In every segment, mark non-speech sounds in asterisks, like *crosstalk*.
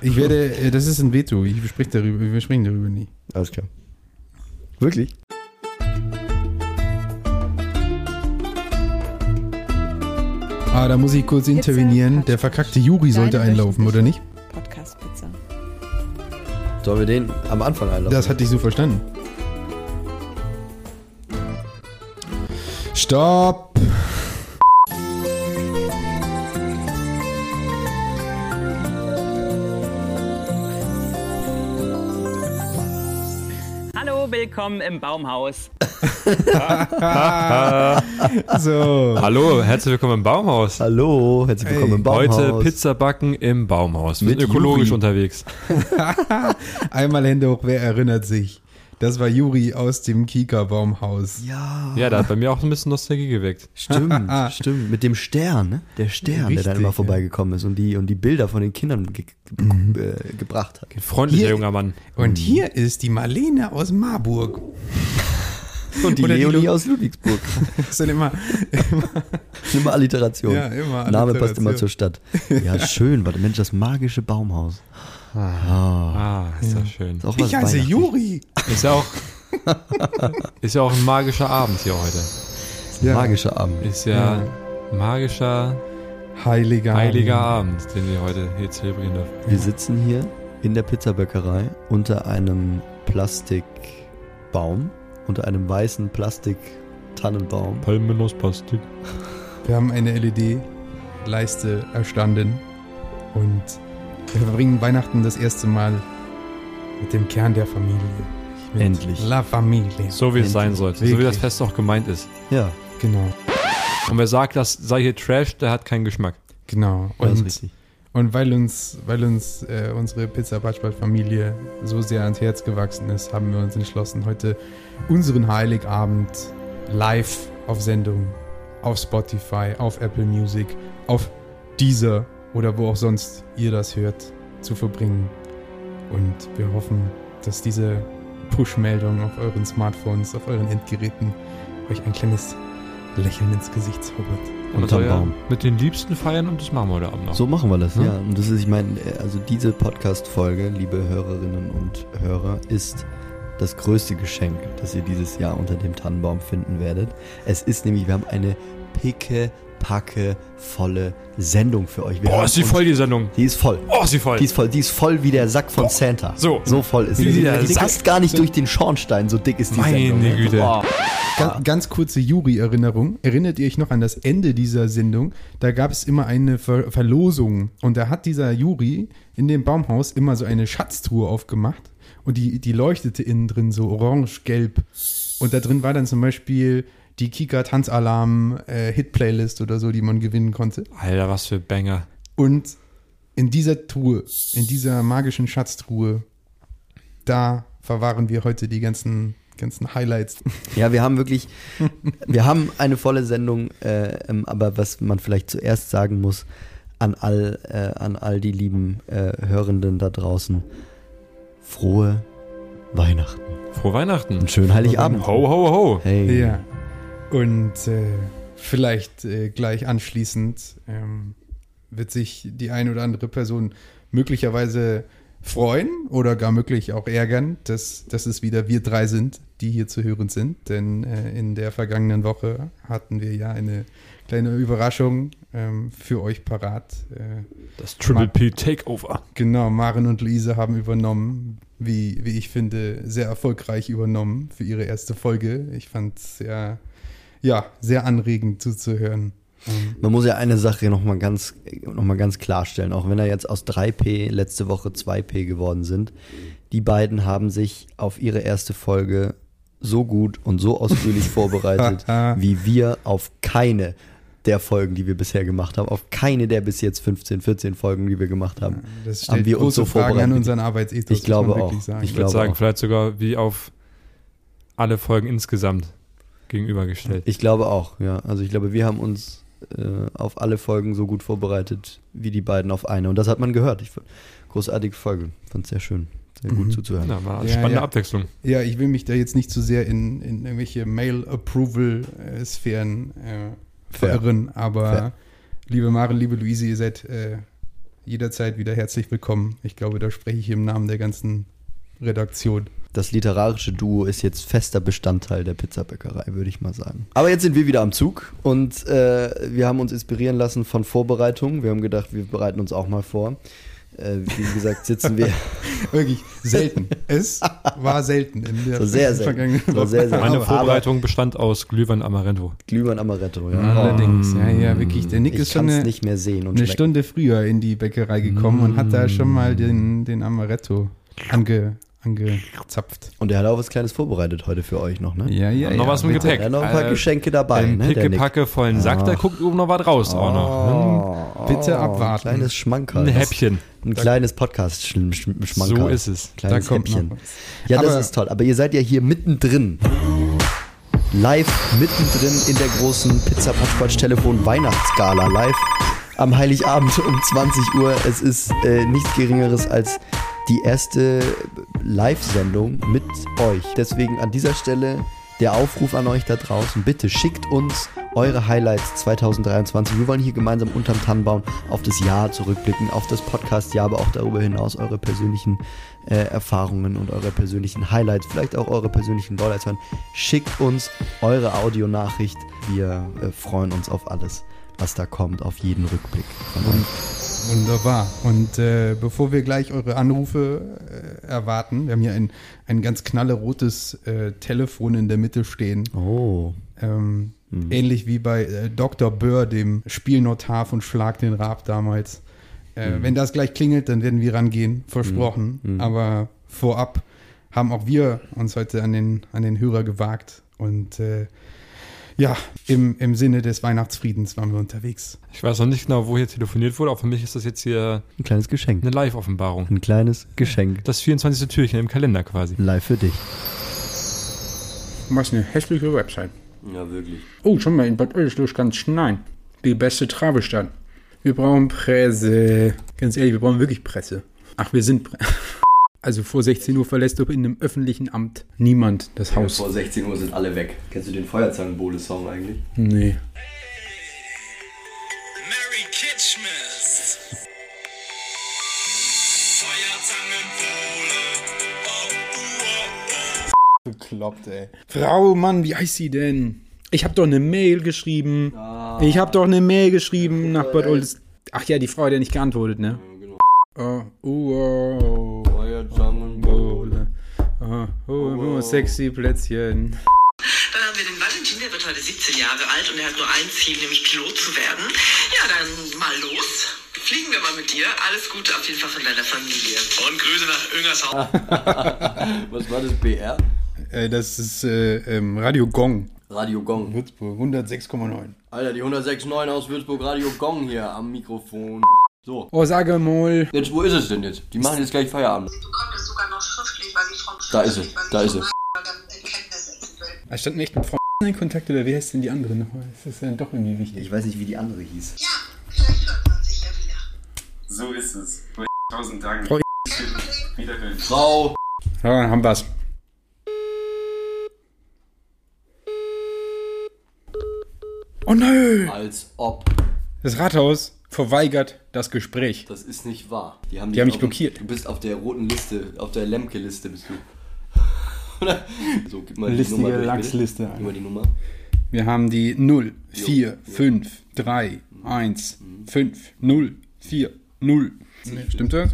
Ich werde, äh, das ist ein Veto. Ich bespreche darüber, wir sprechen darüber nie. Alles klar. Wirklich? Ah, da muss ich kurz Pizza intervenieren. Hut. Der verkackte Juri sollte Deine einlaufen, oder nicht? Podcast-Pizza. Sollen wir den am Anfang einladen? Das hatte ich so verstanden. Stopp! Willkommen im Baumhaus. *laughs* So. Hallo, herzlich willkommen im Baumhaus. Hallo, herzlich willkommen Hey, im Baumhaus. Heute Pizza backen im Baumhaus. Wir Mit sind ökologisch Juri. unterwegs. *laughs* Einmal Hände hoch, wer erinnert sich? Das war Juri aus dem Kika-Baumhaus. Ja, Ja, da hat bei mir auch ein bisschen Nostalgie geweckt. stimmt, *laughs* stimmt. Mit dem Stern, ne? Der Stern, der Richtig, dann immer ja. vorbeigekommen ist und die, und die Bilder von den Kindern ge ge äh, gebracht hat. Ein freundlicher Hier- junger Mann. Und hier ist die Marlene aus Marburg. *laughs* Und die Oder die Leonie Lu- aus Ludwigsburg. Das *laughs* ist dann immer, Immer Alliteration. ja, immer. Name passt immer Alliteration. zur Stadt. Ja, schön. Warte, Mensch, das magische Baumhaus. Ah, Ah, ist das schön. ist Ich heiße. Juri. Ist ja auch, *laughs* ist ja auch ein magischer Abend hier heute. Ja. Magischer Abend. Ist ja, magischer, Heiliger. heiliger Abend, den wir heute hier zelebrieren dürfen. Wir sitzen hier in der Pizzabäckerei unter einem Plastikbaum, unter einem weißen Plastik-Tannenbaum. Palmen aus Plastik. Wir haben eine LED-Leiste erstanden und wir verbringen Weihnachten das erste Mal mit dem Kern der Familie. Mit Endlich. La Familie. So wie es sein Endlich. sollte. So wie Wirklich. das Fest auch gemeint ist. Ja, Genau, Und wer sagt, das sei hier Trash, der hat keinen Geschmack. genau. das ist Und, richtig. und weil uns, weil uns äh, unsere Pizza Batschbad Familie so sehr ans Herz gewachsen ist, haben wir uns entschlossen, heute unseren Heiligabend live auf Sendung, auf Spotify, auf Apple Music, auf Deezer oder wo auch sonst ihr das hört, zu verbringen. Und wir hoffen, dass diese Push-Meldung auf euren Smartphones, auf euren Endgeräten euch ein kleines Lächeln ins Gesicht zaubert. Und ja Baum. mit den Liebsten feiern und das machen wir heute Abend noch. So machen wir das, Ja. ja. Und das ist, ich meine, also diese Podcast-Folge, liebe Hörerinnen und Hörer, ist das größte Geschenk, das ihr dieses Jahr unter dem Tannenbaum finden werdet. Es ist nämlich, wir haben eine picke, volle Sendung für euch. Wir Boah, ist die voll, die Sendung. Die ist voll. Oh, ist die voll. Die ist voll, die ist voll wie der Sack von Santa. So. So voll ist sie. Die passt gar nicht durch den Schornstein, so dick ist die Meine Sendung. ne? Güte. Boah. Ganz, ganz kurze Juri-Erinnerung. Erinnert ihr euch noch an das Ende dieser Sendung? Da gab es immer eine Ver Verlosung. Und da hat dieser Juri in dem Baumhaus immer so eine Schatztruhe aufgemacht. Und die, die leuchtete innen drin so orange-gelb. Und da drin war dann zum Beispiel die Kika Tanzalarm äh, oder so, die man gewinnen konnte. Alter, was für Banger. Und in dieser Truhe, in dieser magischen Schatztruhe, da verwahren wir heute die ganzen, ganzen Highlights. *laughs* Ja, wir haben wirklich, wir haben eine volle Sendung, äh, ähm, aber was man vielleicht zuerst sagen muss an all, äh, an all die lieben äh, Hörenden da draußen, frohe Weihnachten. Frohe Weihnachten. Und schönen Heiligabend. Ho, ho, ho. Hey. Ja. Und äh, vielleicht äh, gleich anschließend ähm, wird sich die eine oder andere Person möglicherweise freuen oder gar möglich auch ärgern, dass, dass es wieder wir drei sind, die hier zu hören sind. Denn äh, in der vergangenen Woche hatten wir ja eine kleine Überraschung ähm, für euch parat. Äh, Das Triple P Takeover. Genau, Maren und Luise haben übernommen, wie, wie ich finde, sehr erfolgreich übernommen für ihre erste Folge. Ich fand es sehr, ja, sehr anregend zuzuhören. Ähm, Man muss ja eine Sache nochmal ganz, noch mal ganz klarstellen, auch wenn er jetzt aus 3P letzte Woche 2P geworden sind. Die beiden haben sich auf ihre erste Folge so gut und so ausführlich *laughs* vorbereitet, wie wir auf keine der Folgen, die wir bisher gemacht haben, auf keine der bis jetzt 15, 14 Folgen, die wir gemacht haben. Das Haben wir uns so Fragen an vorbereitet. unseren Arbeitsethos. Ich glaube auch. Sagen. Ich Ich würde sagen, auch. vielleicht sogar wie auf alle Folgen insgesamt gegenübergestellt. Ich glaube auch, ja. Also ich glaube, wir haben uns äh, auf alle Folgen so gut vorbereitet wie die beiden auf eine. Und das hat man gehört. Ich fand, großartige Folge. Fand es sehr schön. Sehr gut Mhm. zuzuhören. Ja, war eine Ja, spannende ja. Abwechslung. Ja, ich will mich da jetzt nicht zu sehr in, in irgendwelche Mail-Approval-Sphären äh, verirren, aber Fair. liebe Maren, liebe Luise, ihr seid äh, jederzeit wieder herzlich willkommen. Ich glaube, da spreche ich im Namen der ganzen Redaktion. Das literarische Duo ist jetzt fester Bestandteil der Pizzabäckerei, würde ich mal sagen. Aber jetzt sind wir wieder am Zug und äh, wir haben uns inspirieren lassen von Vorbereitungen. Wir haben gedacht, wir bereiten uns auch mal vor. Äh, wie gesagt, sitzen wir. *laughs* Wirklich selten. Es war selten in der So sehr selten. So sehr, sehr Meine Aber- Vorbereitung bestand aus Glühwein Amaretto. Glühwein Amaretto, ja. Allerdings, ja, ja, wirklich. Der Nick ich ist schon kann es eine, nicht mehr sehen und eine schmecken. Stunde früher in die Bäckerei gekommen und hat da schon mal den, den Amaretto ange, angezapft. Und er hat auch was Kleines vorbereitet heute für euch noch, ne? Ja, ja, noch ja. was mit. Gepäck. Er hat noch ein paar Äh, Geschenke dabei, Im ne? pickepacke vollen Sack, da guckt oben noch was raus auch noch. Oh, Bitte oh, abwarten. Ein kleines Schmankerl. Ein Häppchen. Ein kleines Podcast-Schmankerl. So ist es. Kleines Da kommt Häppchen. noch. Ja, das Aber- ist toll. Aber ihr seid ja hier mittendrin. Live mittendrin in der großen Pizza Patchquatsch Telefon Weihnachtsgala. Live am Heiligabend um 20 Uhr. Es ist äh, nichts Geringeres als die erste Live-Sendung mit euch. Deswegen an dieser Stelle der Aufruf an euch da draußen. Bitte schickt uns eure Highlights 2023. Wir wollen hier gemeinsam unterm Tannenbaum auf das Jahr zurückblicken, auf das Podcast-Jahr, aber auch darüber hinaus eure persönlichen äh, Erfahrungen und eure persönlichen Highlights, vielleicht auch eure persönlichen Lowlights hören. Schickt uns eure Audionachricht. Wir äh, freuen uns auf alles, was da kommt, auf jeden Rückblick. Wunderbar. Und äh, bevor wir gleich eure Anrufe äh, erwarten, wir haben hier ein, ein ganz knallerotes äh, Telefon in der Mitte stehen. Oh. Ähm, Mhm. Ähnlich wie bei äh, Dr. Böhr, dem Spielnotar von Schlag den Raab damals. Mhm. Wenn das gleich klingelt, dann werden wir rangehen, versprochen. Aber vorab haben auch wir uns heute an den, an den Hörer gewagt. Und äh, ja, im, im Sinne des Weihnachtsfriedens waren wir unterwegs. Ich weiß noch nicht genau, wo hier telefoniert wurde, aber für mich ist das jetzt hier Ein kleines Geschenk. eine Live-Offenbarung. Ein kleines Geschenk. Das 24. Türchen im Kalender quasi. Live für dich. Was eine hässliche Website. Ja, wirklich. Oh, schon mal in Bad Oedersloh ganz schneien. Die beste Travestadt. Wir brauchen Presse. Ganz ehrlich, wir brauchen wirklich Presse. Ach, wir sind. Pre *laughs* also vor 16 Uhr verlässt doch in einem öffentlichen Amt niemand das Haus. Vor 16 Uhr sind alle weg. Kennst du den Feuerzangenbowle-Song eigentlich? Nee. Merry Kitschmas. Feuerzangenbowle. Oh, oh, oh. Bekloppt, ey. Frau, Mann, wie heißt sie denn? Ich habe doch eine Mail geschrieben. Ich habe doch eine Mail geschrieben nach Bad Oedersloh. Ach ja, die Frau hat ja nicht geantwortet, ne? Oh, oh, oh. Feuerzangenbowle. Oh, oh, oh, sexy Plätzchen. Dann haben wir den Valentin, der wird heute 17 Jahre alt und er hat nur ein Ziel, nämlich Pilot zu werden. Ja, dann mal los. Fliegen wir mal mit dir. Alles Gute auf jeden Fall von deiner Familie. Und Grüße nach Öngershaus. *laughs* Was war das BR? Äh, das ist äh, ähm, Radio Gong, Radio Gong. Würzburg, 106,9. Alter, die 106.9 aus Würzburg Radio Gong hier am Mikrofon. So. Oh, sage mal. Jetzt, wo ist es denn jetzt? Die machen jetzt gleich Feierabend. Sie bekommt es sogar noch schriftlich, weil sie von Da ist sie, da ist dann will. Er stand nicht mit Frau in Kontakt oder wie heißt denn die andere nochmal? Das ist ja doch irgendwie wichtig. Ich weiß nicht, wie die andere hieß. Ja, vielleicht hört man sich ja wieder. So ist es. Tausend Dank. Frau Wiederhören. Frau. Ja, dann haben wir's. Oh nö! Als ob. Das Rathaus verweigert das Gespräch. Das ist nicht wahr. Die haben, Die haben dich mich auf dem- blockiert. Du bist auf der roten Liste, auf der Lemke-Liste bist du. *laughs* So, gib mal die Listige Nummer durch, bitte. Lachsliste. Gib mal die Nummer. Wir haben die 0, 4, 5, 3, 1, 5, 0, 4, 0. Nee, stimmt das?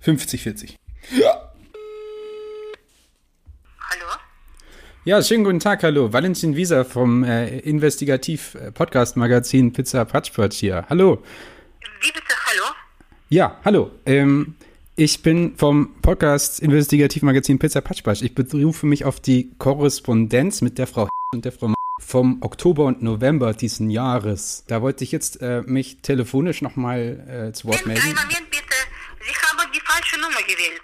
50, 40. Hallo? Ja, schönen guten Tag, hallo. Valentin Wieser vom äh, Investigativ-Podcast-Magazin Pizza Patchpatch hier. Hallo. Wie bitte? Hallo? Ja, hallo. Ähm, ich bin vom Podcast Investigativmagazin Pizza Patchpatch. Ich berufe mich auf die Korrespondenz mit der Frau und der Frau vom Oktober und November diesen Jahres. Da wollte ich jetzt äh, mich telefonisch nochmal äh, zu Wort melden. Moment bitte. Sie haben die falsche Nummer gewählt.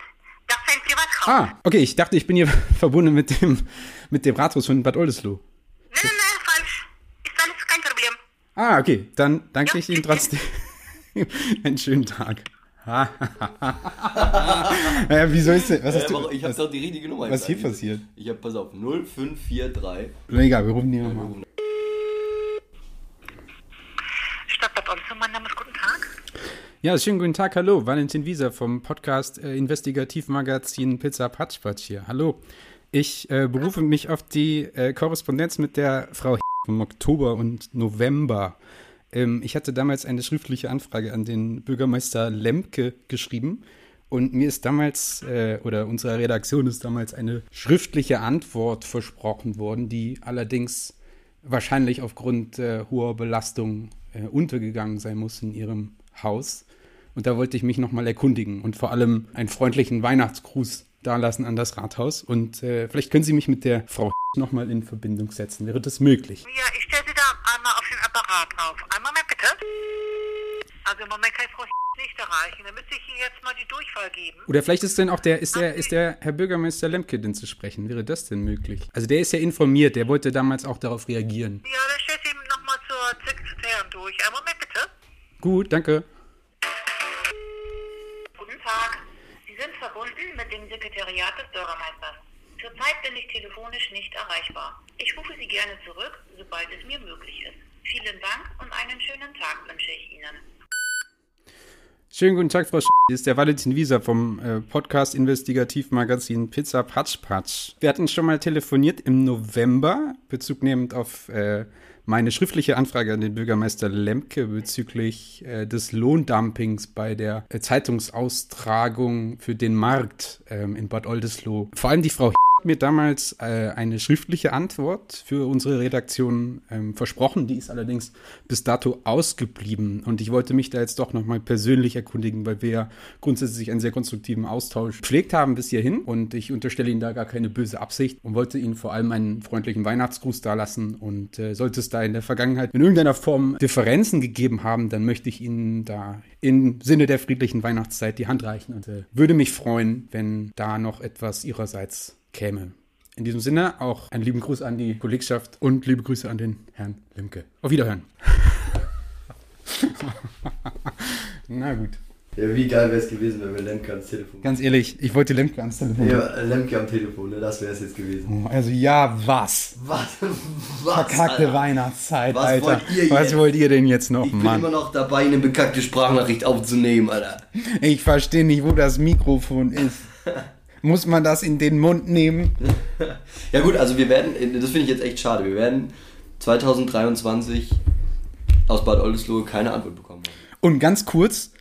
Das ist ein Privathaus. Ah, okay, ich dachte, ich bin hier *laughs* verbunden mit dem, mit dem Rathaus von Bad Oldesloe. Nein, nein, nein, falsch. Ist alles kein Problem. Ah, okay, dann danke Ja, ich Ihnen trotzdem. *laughs* Einen schönen Tag. *laughs* ja, wie soll ich denn? Was hast du? ich habe was, doch die richtige Nummer. was hier passiert? Ich habe, pass auf, 0543. Egal, wir rufen die nochmal. an. Stadtbad Olsen, mein Name ist Guten Tag. Ja, schönen guten Tag, hallo. Valentin Wieser vom Podcast äh, Investigativmagazin Pizza Patschpatsch hier. Hallo. Ich äh, berufe mich auf die äh, Korrespondenz mit der Frau vom Oktober und November. Ähm, ich hatte damals eine schriftliche Anfrage an den Bürgermeister Lemke geschrieben. Und mir ist damals, äh, oder unserer Redaktion ist damals eine schriftliche Antwort versprochen worden, die allerdings wahrscheinlich aufgrund äh, hoher Belastung äh, untergegangen sein muss in ihrem Haus. Und da wollte ich mich nochmal erkundigen und vor allem einen freundlichen Weihnachtsgruß dalassen an das Rathaus. Und äh, vielleicht können Sie mich mit der Frau nochmal in Verbindung setzen. Wäre das möglich? Ja, ich stelle Sie da einmal auf den Apparat auf. Einen Moment bitte. Also im Moment kann ich Frau nicht erreichen. Dann müsste ich Ihnen jetzt mal die Durchwahl geben. Oder vielleicht ist denn auch der, ist der, ist der Herr Bürgermeister Lemke denn zu sprechen? Wäre das denn möglich? Also der ist ja informiert, der wollte damals auch darauf reagieren. Ja, dann stelle ich Sie nochmal zur Sekretärin durch. Einen Moment bitte. Gut, danke. Guten Tag. Sie sind verbunden mit dem Sekretariat des Bürgermeisters. Zurzeit bin ich telefonisch nicht erreichbar. Ich rufe Sie gerne zurück, sobald es mir möglich ist. Vielen Dank und einen schönen Tag wünsche ich Ihnen. Schönen guten Tag, Frau Sch Hier ist der Valentin Wieser vom äh, Podcast Investigativmagazin Pizza Patsch Patsch. Wir hatten schon mal telefoniert im November, bezugnehmend auf äh, meine schriftliche Anfrage an den Bürgermeister Lemke bezüglich äh, des Lohndumpings bei der äh, Zeitungsaustragung für den Markt ähm, in Bad Oldesloe. Vor allem die Frau mir damals äh, eine schriftliche Antwort für unsere Redaktion ähm, versprochen. Die ist allerdings bis dato ausgeblieben. Und ich wollte mich da jetzt doch nochmal persönlich erkundigen, weil wir ja grundsätzlich einen sehr konstruktiven Austausch gepflegt haben bis hierhin. Und ich unterstelle Ihnen da gar keine böse Absicht und wollte Ihnen vor allem einen freundlichen Weihnachtsgruß dalassen. Und äh, sollte es da in der Vergangenheit in irgendeiner Form Differenzen gegeben haben, dann möchte ich Ihnen da im Sinne der friedlichen Weihnachtszeit die Hand reichen und äh, würde mich freuen, wenn da noch etwas Ihrerseits käme. In diesem Sinne auch einen lieben Gruß an die Kollegschaft und liebe Grüße an den Herrn Lemke. Auf Wiederhören. *laughs* Na gut. Ja, wie geil wäre es gewesen, wenn wir Lemke ans Telefon Ganz ehrlich, ich wollte Lemke ans Telefon. Ja, Lemke am Telefon, ne? das wäre es jetzt gewesen. Also ja, was? Was? *laughs* Was? Verkackte Alter? Weihnachtszeit, Was Alter. wollt ihr was jetzt? wollt ihr denn jetzt noch, Ich bin Mann? immer noch dabei, eine bekackte Sprachnachricht aufzunehmen, Alter. Ich verstehe nicht, wo das Mikrofon ist. *laughs* Muss man das in den Mund nehmen? *laughs* Ja gut, also wir werden, das finde ich jetzt echt schade, wir werden 2023 aus Bad Oldesloe keine Antwort bekommen. Und ganz kurz,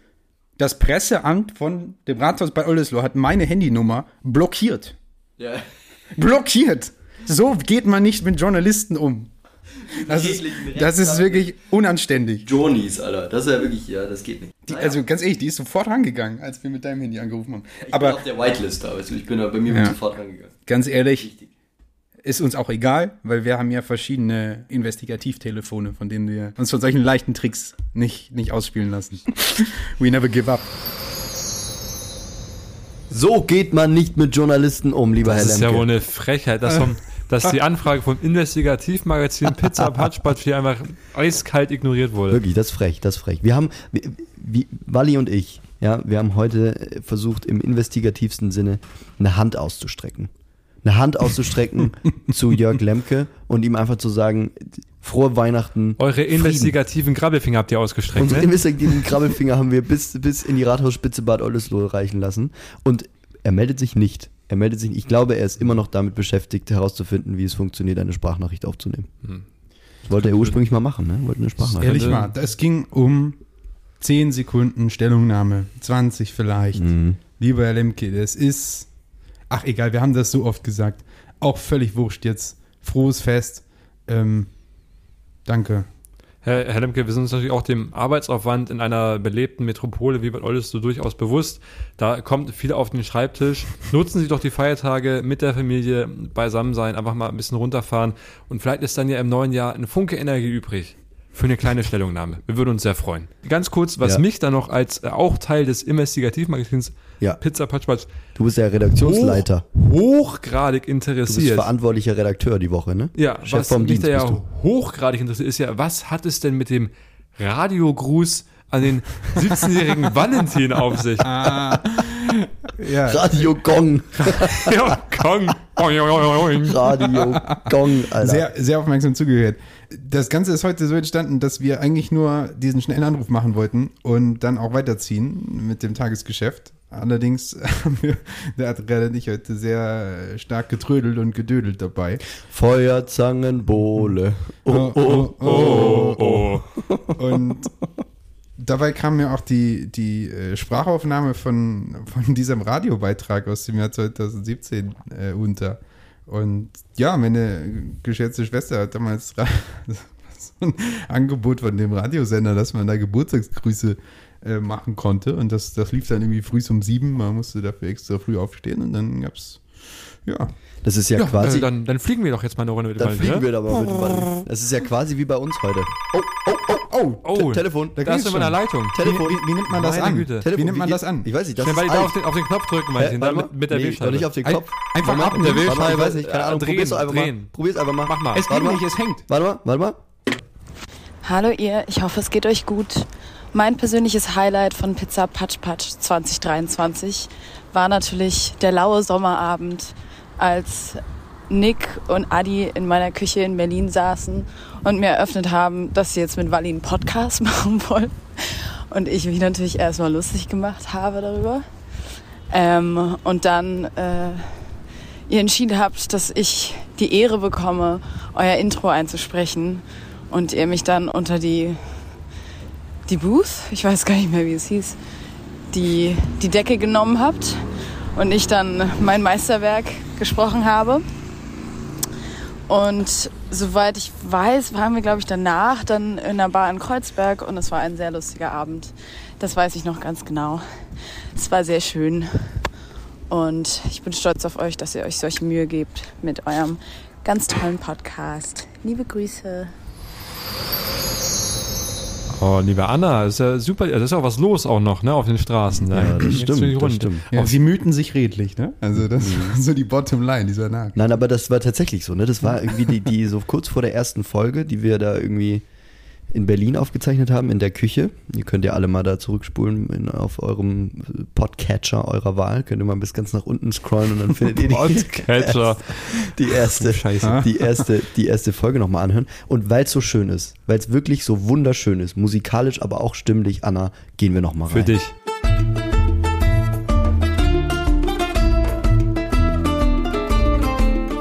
das Presseamt von dem Rathaus bei Oldesloe hat meine Handynummer blockiert. Ja. Blockiert! So geht man nicht mit Journalisten um. Das ist, das ist wirklich unanständig. Journeys, Alter. Das ist ja wirklich, ja, das geht nicht. Die, Naja, also ganz ehrlich, die ist sofort rangegangen, als wir mit deinem Handy angerufen haben. ich bin Aber auf der Whitelist da, weißt du, ich bin da, bei mir Ja. sofort rangegangen. ganz ehrlich, Wichtig. ist uns auch egal, weil wir haben ja verschiedene Investigativtelefone, von denen wir uns von solchen leichten Tricks nicht, nicht ausspielen lassen. *laughs* We never give up. So geht man nicht mit Journalisten um, lieber Das Herr ist Lemke. ja wohl eine Frechheit, dass, *laughs* vom, dass die *laughs* Anfrage vom Investigativmagazin Pizza Patschpatsch hier einfach eiskalt ignoriert wurde. Wirklich, das ist frech, das ist frech. Wir haben, wie, Wally und ich, ja, wir haben heute versucht, im investigativsten Sinne eine Hand auszustrecken. Eine Hand auszustrecken *laughs* zu Jörg Lemke und ihm einfach zu sagen, frohe Weihnachten. Eure Frieden. investigativen Grabbelfinger habt ihr ausgestreckt, Unsere ne? investigativen *laughs* Krabbelfinger haben wir bis, bis in die Rathausspitze Bad Oldesloe reichen lassen. Und er meldet sich nicht. Er meldet sich. Ich glaube, er ist immer noch damit beschäftigt, herauszufinden, wie es funktioniert, eine Sprachnachricht aufzunehmen. Das wollte er ursprünglich mal machen, ne? Wollte eine Sprachnachricht. Ehrlich mal, es ging um 10 Sekunden Stellungnahme, 20 vielleicht. Mhm. Lieber Herr Lemke, das ist, ach egal, wir haben das so oft gesagt, auch völlig wurscht jetzt. Frohes Fest. Ähm, danke. Herr, Herr Lemke, wir sind uns natürlich auch dem Arbeitsaufwand in einer belebten Metropole wie Bad Oldesloe durchaus bewusst. Da kommt viel auf den Schreibtisch. Nutzen Sie doch die Feiertage mit der Familie beisammen sein, einfach mal ein bisschen runterfahren und vielleicht ist dann ja im neuen Jahr ein Funke Energie übrig für eine kleine Stellungnahme. Wir würden uns sehr freuen. Ganz kurz, was Ja. mich dann noch als äh, auch Teil des Investigativmagazins Ja. Pizza Patschpatsch Du bist ja Redaktionsleiter. hochgradig Du bist interessiert. verantwortlicher Redakteur die Woche, ne? Ja, Chef was vom mich Dienst da ja hochgradig interessiert, ist ja, was hat es denn mit dem Radiogruß an den 17-jährigen *laughs* Valentin auf sich? Ja, Radio Gong. *laughs* ja, Kong. Radio Gong, Alter. sehr, sehr aufmerksam zugehört. Das Ganze ist heute so entstanden, dass wir eigentlich nur diesen schnellen Anruf machen wollten und dann auch weiterziehen mit dem Tagesgeschäft. Allerdings *laughs* haben wir, der Adrelle nicht heute sehr stark getrödelt und gedödelt dabei. Feuerzangenbowle. Oh, oh, oh, oh. Und dabei kam mir auch die, die äh, Sprachaufnahme von, von diesem Radiobeitrag aus dem Jahr 2017 äh, unter. Und ja, meine geschätzte Schwester hat damals *laughs* so ein Angebot von dem Radiosender, dass man da Geburtstagsgrüße äh, machen konnte. Und das, das lief dann irgendwie früh um sieben. Man musste dafür extra früh aufstehen und dann gab's ja. Das ist ja, Ja, quasi. äh, dann, dann fliegen wir doch jetzt mal eine Runde mit dem dann Ball, fliegen ne? wir da mal mit dem Ball. Das ist ja quasi wie bei uns heute. Oh, oh, oh, oh. Oh, Te Telefon. da Da ist geht's immer eine schon. Leitung. Telefon. Wie, wie nimmt man das Meine an? Güte. Telefon. Wie nimmt man das an? Ich weiß nicht, das Schnell, ist alt. auf den, auf den Knopf drücken, dann mal. mit, mit der nee, Wählscheibe. nicht auf den Ein- Kopf. einfach mal. ab- mit der Wählscheibe, Ich weiß nicht, keine äh, Ahnung. Probier's doch drehen, einfach mal. drehen. Probier's einfach mal. Mach mal. Es Warte geht mal. nicht, es hängt. Warte mal, warte mal. Hallo ihr, ich hoffe es geht euch gut. Mein persönliches Highlight von Pizza Patsch Patsch 2023 war natürlich der laue Sommerabend, als Nick und Adi in meiner Küche in Berlin saßen und mir eröffnet haben, dass sie jetzt mit Wally einen Podcast *laughs* machen wollen. Und ich mich natürlich erstmal lustig gemacht habe darüber. Ähm, und dann äh, ihr entschieden habt, dass ich die Ehre bekomme, euer Intro einzusprechen und ihr mich dann unter die, die Booth, ich weiß gar nicht mehr, wie es hieß, die, die Decke genommen habt und ich dann mein Meisterwerk gesprochen habe. Und soweit ich weiß, waren wir, glaube ich, danach dann in einer Bar in Kreuzberg und es war ein sehr lustiger Abend. Das weiß ich noch ganz genau. Es war sehr schön. Und ich bin stolz auf euch, dass ihr euch solche Mühe gebt mit eurem ganz tollen Podcast. Liebe Grüße. Oh, liebe Anna, ist ja super. Da ist ja auch was los auch noch, ne, auf den Straßen. da. Ja, das stimmt, das stimmt. Ja, sie mühten sich redlich, ne? Also das war so die Bottomline dieser Nachricht. Nein, aber das war tatsächlich so, ne? Das war irgendwie die, die so kurz vor der ersten Folge, die wir da irgendwie in Berlin aufgezeichnet haben, in der Küche. Ihr könnt ja alle mal da zurückspulen in, auf eurem Podcatcher eurer Wahl. Könnt ihr mal bis ganz nach unten scrollen und dann *laughs* findet ihr die, Podcatcher. *laughs* die erste, Scheiße. die erste, die erste Folge nochmal anhören. Und weil es so schön ist, weil es wirklich so wunderschön ist, musikalisch, aber auch stimmlich, Anna, gehen wir nochmal rein. Für dich.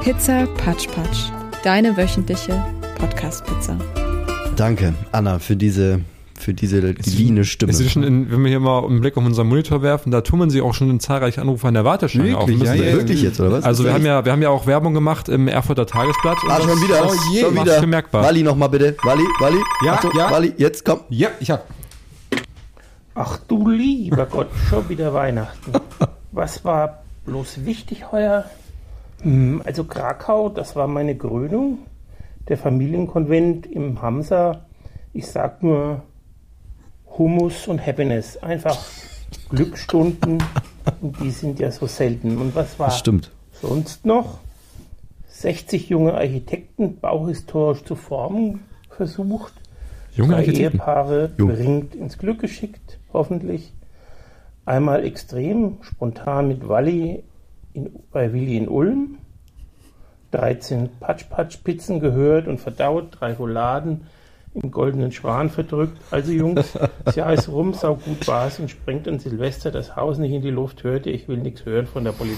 Pizza Patsch Patsch. Deine wöchentliche Podcast-Pizza. Danke, Anna, für diese, für diese divine Stimme. Es ist schon in, wenn wir hier mal einen Blick auf unseren Monitor werfen, da tummeln sich auch schon zahlreiche Anrufe an der Warteschlange auf. Wirklich? Müssen Ja, ja, Wirklich jetzt, oder was? Also wir haben ja, wir haben ja auch Werbung gemacht im Erfurter Tagesblatt. Ah, das- schon wieder. Oh je. schon wieder. bemerkbar. Wally nochmal bitte. Wally, Wally. Ja, Achtung, ja. Wally, jetzt komm. Ja, ich hab. Ach du lieber Gott, schon wieder Weihnachten. *laughs* Was war bloß wichtig heuer? Hm, Also Krakau, das war meine Krönung. Der Familienkonvent im Hamsa. Ich sag nur Hummus und Happiness. Einfach Glücksstunden. Und die sind ja so selten. Und was war stimmt. sonst noch? 60 junge Architekten bauhistorisch zu formen versucht. Junge Drei Architekten. Ehepaare Jung. bringt ins Glück geschickt, hoffentlich. Einmal extrem, spontan mit Walli in, bei Willi in Ulm. 13 Patsch-Patsch-Pizzen gehört und verdaut, drei Rouladen im goldenen Schwan verdrückt. Also Jungs, das *laughs* Jahr ist rum, sau gut war's und sprengt an Silvester das Haus nicht in die Luft, hörte, ich will nichts hören von der Polizei.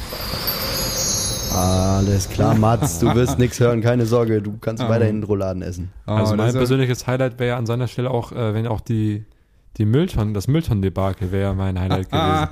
Alles klar, Mats, du wirst nichts hören, keine Sorge, du kannst Ah. weiterhin Rouladen essen. Also Oh, mein persönliches Highlight wäre ja an seiner Stelle auch, äh, wenn auch die, die Mülltonnen, das Mülltonnen-Debakel wäre mein Highlight *laughs* gewesen.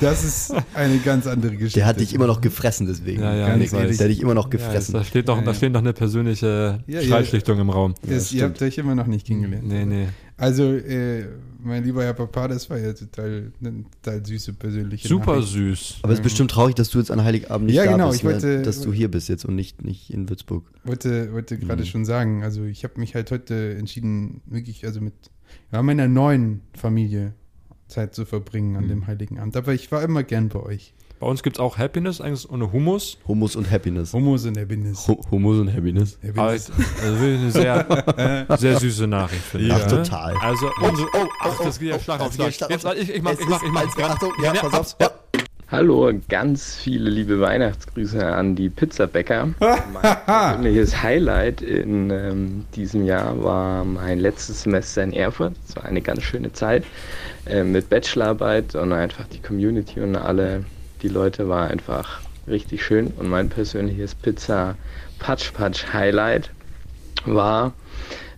Das ist eine ganz andere Geschichte. Der hat dich immer noch gefressen, deswegen. Ja, ja, Ganz ehrlich. Der hat dich immer noch Ja, gefressen. da steht doch, da steht noch eine persönliche Ja, ja. Streitschlichtung im Raum. Das, ihr habt euch immer noch nicht kennengelernt. Nee, nee. Also, äh, mein lieber Herr Papa, das war ja total, eine total süße persönliche Super Nachricht. süß. Aber es ist bestimmt traurig, dass du jetzt an Heiligabend nicht Ja, da genau, bist, ich wollte- ne? dass du hier bist jetzt und nicht, nicht in Würzburg. Wollte, wollte gerade Mhm. schon sagen, also ich habe mich halt heute entschieden, wirklich, also mit ja, meiner neuen Familie Zeit zu verbringen an Mhm. dem Heiligen Abend. Aber ich war immer gern bei euch. Bei uns gibt es auch Happiness, eigentlich ohne Hummus. Hummus und Happiness. Hummus in der Bindnis. Hu- Hummus und Happiness. Happiness. also wirklich eine sehr, *laughs* sehr süße Nachricht, finde ich. Ach, ne? total. Also, unsere, oh, ach, das geht ja Schlag auf geht Schlag. Schlag auf Jetzt, ich, ich mach, Es ich mach, ich mach. Achtung, Ja, ja, pass auf. Ja. Hallo, ganz viele liebe Weihnachtsgrüße an die Pizzabäcker. *laughs* mein persönliches Highlight in ähm, diesem Jahr war mein letztes Semester in Erfurt. Es war eine ganz schöne Zeit äh, mit Bachelorarbeit und einfach die Community und alle die Leute war einfach richtig schön. Und mein persönliches Pizza Patsch Patsch Highlight war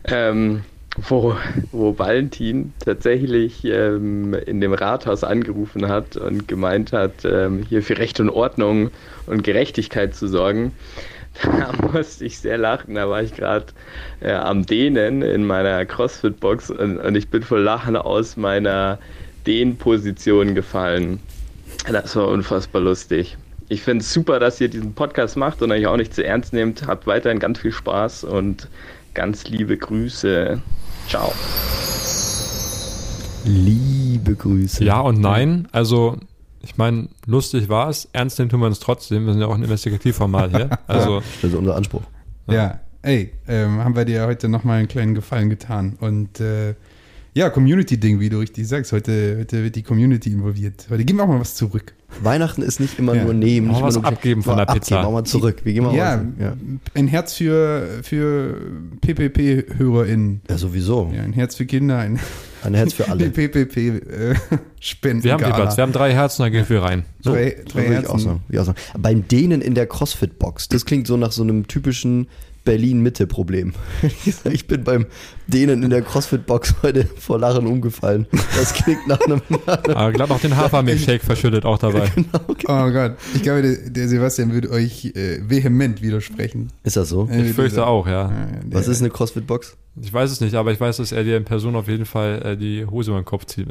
ähm, wo, wo Valentin tatsächlich ähm, in dem Rathaus angerufen hat und gemeint hat, ähm, hier für Recht und Ordnung und Gerechtigkeit zu sorgen. *laughs* Da musste ich sehr lachen. Da war ich gerade äh, am Dehnen in meiner CrossFit-Box und, und ich bin vor Lachen aus meiner Dehnposition gefallen. Das war unfassbar lustig. Ich finde es super, dass ihr diesen Podcast macht und euch auch nicht zu ernst nehmt. Habt weiterhin ganz viel Spaß und ganz liebe Grüße. Ciao. Liebe Grüße. Ja und nein. Also, ich meine, lustig war es. Ernst nehmen tun wir uns trotzdem. Wir sind ja auch ein Investigativformat hier. *laughs* Also, Das ist unser Anspruch. Ja, ey, ähm, haben wir dir heute nochmal einen kleinen Gefallen getan. Und äh, ja, Community-Ding, wie du richtig sagst. Heute, heute wird die Community involviert. Heute geben wir auch mal was zurück. Weihnachten ist nicht immer Ja. nur nehmen, Auch nicht was immer nur abgeben von der Pizza. Abgeben, auch mal zurück. Wir gehen mal ja, was. Ja. ein Herz für, für PPP-HörerInnen. ja, sowieso. Ja, ein Herz für Kinder, ein, Ein Herz für *laughs* die alle. PPP-Spenden. wir haben die Platz. Wir haben drei Herzen, da gehen wir rein. So, drei, drei auch Herzen. ich auch sagen. Beim Dehnen in der CrossFit-Box, das klingt so nach so einem typischen Berlin-Mitte-Problem. *laughs* Ich bin beim Dehnen in der CrossFit-Box heute vor Lachen umgefallen. Das klingt nach einem. Aber glaub auch den Hafermilchshake verschüttet auch dabei. *laughs* Oh Gott, ich glaube, der, der Sebastian würde euch äh, vehement widersprechen. Ist das so? Ich fürchte auch, ja. Was ist eine CrossFit-Box? Ich weiß es nicht, aber ich weiß, dass er dir in Person auf jeden Fall äh, die Hose über den Kopf zieht.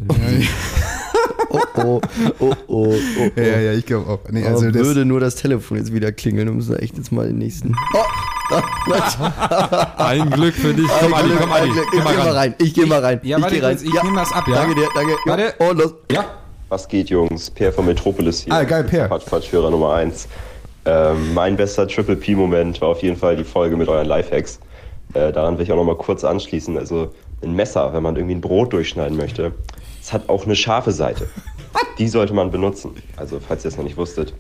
Oh, oh, oh, oh, oh. Ja, ja, ich glaube auch. Nee, Also das, würde nur das Telefon jetzt wieder klingeln, dann müssen wir echt jetzt mal den nächsten. Oh! *laughs* *laughs* Ein Glück für dich. Komm, Adi, komm, Adi. Ich Geh geh mal rein. Ich geh mal rein. Ja, ich warte geh rein. ich nehm das ab, ja? Danke dir, danke. Ja. Warte. Und los. ja, Was geht, Jungs? Per von Metropolis hier. Ah, geil, Per. Patsch, Patsch, Hörer Nummer 1. Ähm, mein bester Triple P-Moment war auf jeden Fall die Folge mit euren Lifehacks. Äh, daran will ich auch noch mal kurz anschließen. Also ein Messer, wenn man irgendwie ein Brot durchschneiden möchte, es hat auch eine scharfe Seite. Die sollte man benutzen. Also, falls ihr es noch nicht wusstet.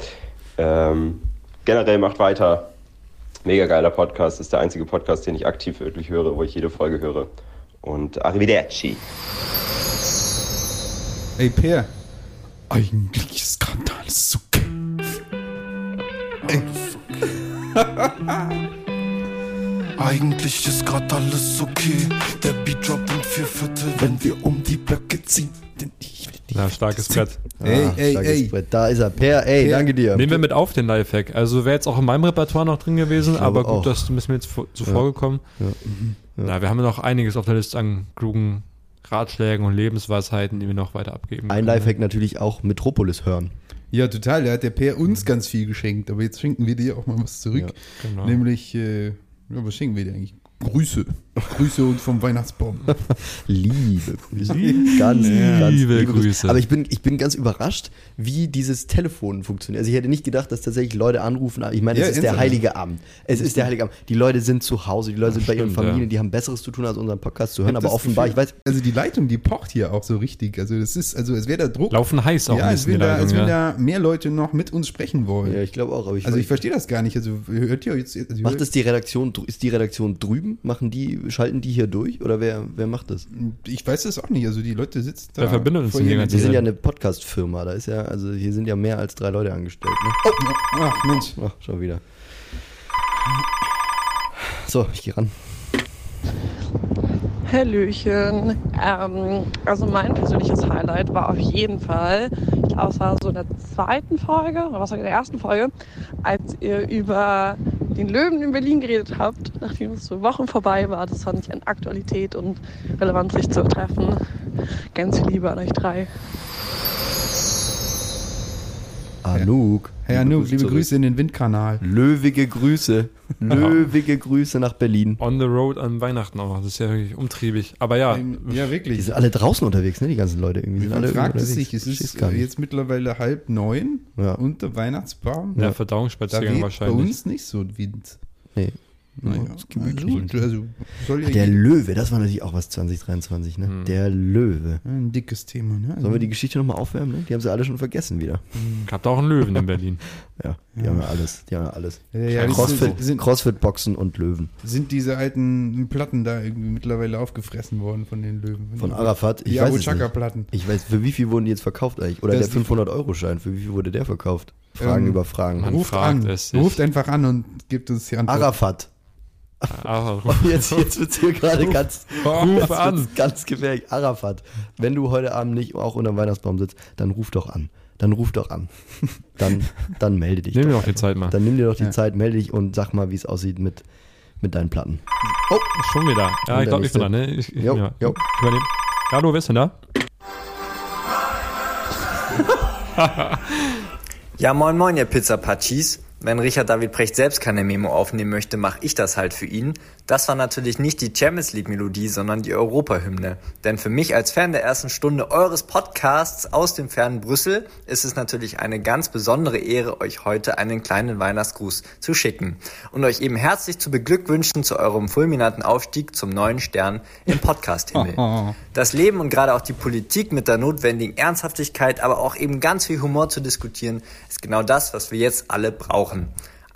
Ähm, generell macht weiter. Mega geiler Podcast. Ist der einzige Podcast, den ich aktiv wirklich höre, wo ich jede Folge höre. Und arrivederci. ey, Per. Eigentlich ist gerade alles so Ey. *laughs* Eigentlich ist grad alles okay. Der Beat droppt in vier Viertel, wenn wir um die Blöcke ziehen. Denn ich Ja, starkes Brett. Ey, Ah, ey, starkes ey. Brett. Da ist er. Per, ey, Per. danke dir. Nehmen wir mit auf den Lifehack. Also wäre jetzt auch in meinem Repertoire noch drin gewesen, aber gut, auch. das ist mir jetzt vor- zuvor gekommen. Ja. Na, wir haben ja noch einiges auf der Liste an klugen Ratschlägen und Lebensweisheiten, die wir noch weiter abgeben. Ein können. Lifehack natürlich auch Metropolis hören. Ja, total. Da hat der Per uns ganz viel geschenkt. Aber jetzt schenken wir dir auch mal was zurück. Ja, genau. Nämlich, äh, ja, was schenken wir dir eigentlich? Grüße. Grüße und vom Weihnachtsbaum. Liebe Grüße. Ganz, Liebe ganz liebe Grüße. Grüße. Aber ich bin, ich bin ganz überrascht, wie dieses Telefon funktioniert. Also ich hätte nicht gedacht, dass tatsächlich Leute anrufen. Ich meine, es Ja, ist der heilige Abend. Es ist der heilige Abend. Die Leute sind zu Hause, die Leute sind bei ihren stimmt, Familien, ja. die haben Besseres zu tun, als unseren Podcast zu hören. Aber offenbar, Gefühl- ich weiß, Also die Leitung, die pocht hier auch so richtig. Also das ist, also es wäre der Druck. Laufen heiß auch ja, als bisschen wenn, da, als wenn ja. da mehr Leute noch mit uns sprechen wollen. ja, ich glaube auch. Aber ich also ich verstehe das gar nicht. Also hört ihr jetzt. Also Macht das die Redaktion, ist die Redaktion drüben? Machen die, schalten die hier durch? Oder wer, wer macht das? ich weiß das auch nicht. Also die Leute sitzen da. Wer verbindet uns denn ganz Wir sind ja eine Podcast-Firma, da ist ja, also hier sind ja mehr als drei Leute angestellt. Ne? Ach Mensch. Ach, schon wieder. So, ich gehe ran. Hallöchen. Ähm, also mein persönliches Highlight war auf jeden Fall, ich glaube es war so in der zweiten Folge, oder was war in der ersten Folge, als ihr über den Löwen in Berlin geredet habt, nachdem es so Wochen vorbei war. Das fand ich an Aktualität und Relevanz sich zu treffen. Ganz Liebe an euch drei. Anouk. Herr Anouk, liebe zurück. Grüße in den Windkanal. Löwige Grüße. *laughs* Löwige Grüße nach Berlin. On the road an Weihnachten auch. Das ist ja wirklich umtriebig. Aber ja, Ja, Die wirklich. sind alle draußen unterwegs, ne? Die ganzen Leute irgendwie. Sind Man alle fragt es sich, es ist jetzt mittlerweile halb neun Ja. unter Weihnachtsbaum. der Da Verdauungsspaziergang weht bei wahrscheinlich. uns nicht so Wind. Nee. Naja, also, also soll ja Ach, der gehen. Löwe, das war natürlich auch was 2023, ne? Hm. Der Löwe. Ein dickes Thema, ne? Sollen wir die Geschichte nochmal aufwärmen, ne? Die haben sie alle schon vergessen wieder. Gab da auch einen Löwen in Berlin. *laughs* Ja, die haben ja alles. Die haben ja alles. Ja, ja, die Crossfit, und Löwen. Sind diese alten Platten da irgendwie mittlerweile aufgefressen worden von den Löwen? Von Arafat? Die weiß es nicht. Chaka-Platten. Ich weiß, für wie viel wurden die jetzt verkauft eigentlich? Oder Das der ist die- 500-Euro-Schein, für wie viel wurde der verkauft? Fragen Ähm, über Fragen. Ruft an. Ruft einfach an und gibt uns die Antwort. Arafat. Aber Und jetzt, jetzt wird es hier gerade ganz, Ruf an. ganz gefährlich. Arafat, wenn du heute Abend nicht auch unter dem Weihnachtsbaum sitzt, dann ruf doch an. Dann ruf doch an. *laughs* Dann, dann melde dich. Nimm dir doch doch die. Zeit mal. Dann nimm dir doch die Ja. Zeit, melde dich und sag mal, wie es aussieht mit, mit deinen Platten. Oh, schon wieder. Ja, Und ich glaube, der ich bin dran, nächste. ne? Ich, Jo, ja. jo. Übernehmen. Ja, hallo, wer ist denn da? Ja, moin moin, ihr Pizzapatschis. Wenn Richard David Precht selbst keine Memo aufnehmen möchte, mache ich das halt für ihn. Das war natürlich nicht die Champions League Melodie, sondern die Europahymne. Denn für mich als Fan der ersten Stunde eures Podcasts aus dem fernen Brüssel ist es natürlich eine ganz besondere Ehre, euch heute einen kleinen Weihnachtsgruß zu schicken und euch eben herzlich zu beglückwünschen zu eurem fulminanten Aufstieg zum neuen Stern im Podcast-Himmel. *laughs* Das Leben und gerade auch die Politik mit der notwendigen Ernsthaftigkeit, aber auch eben ganz viel Humor zu diskutieren, ist genau das, was wir jetzt alle brauchen.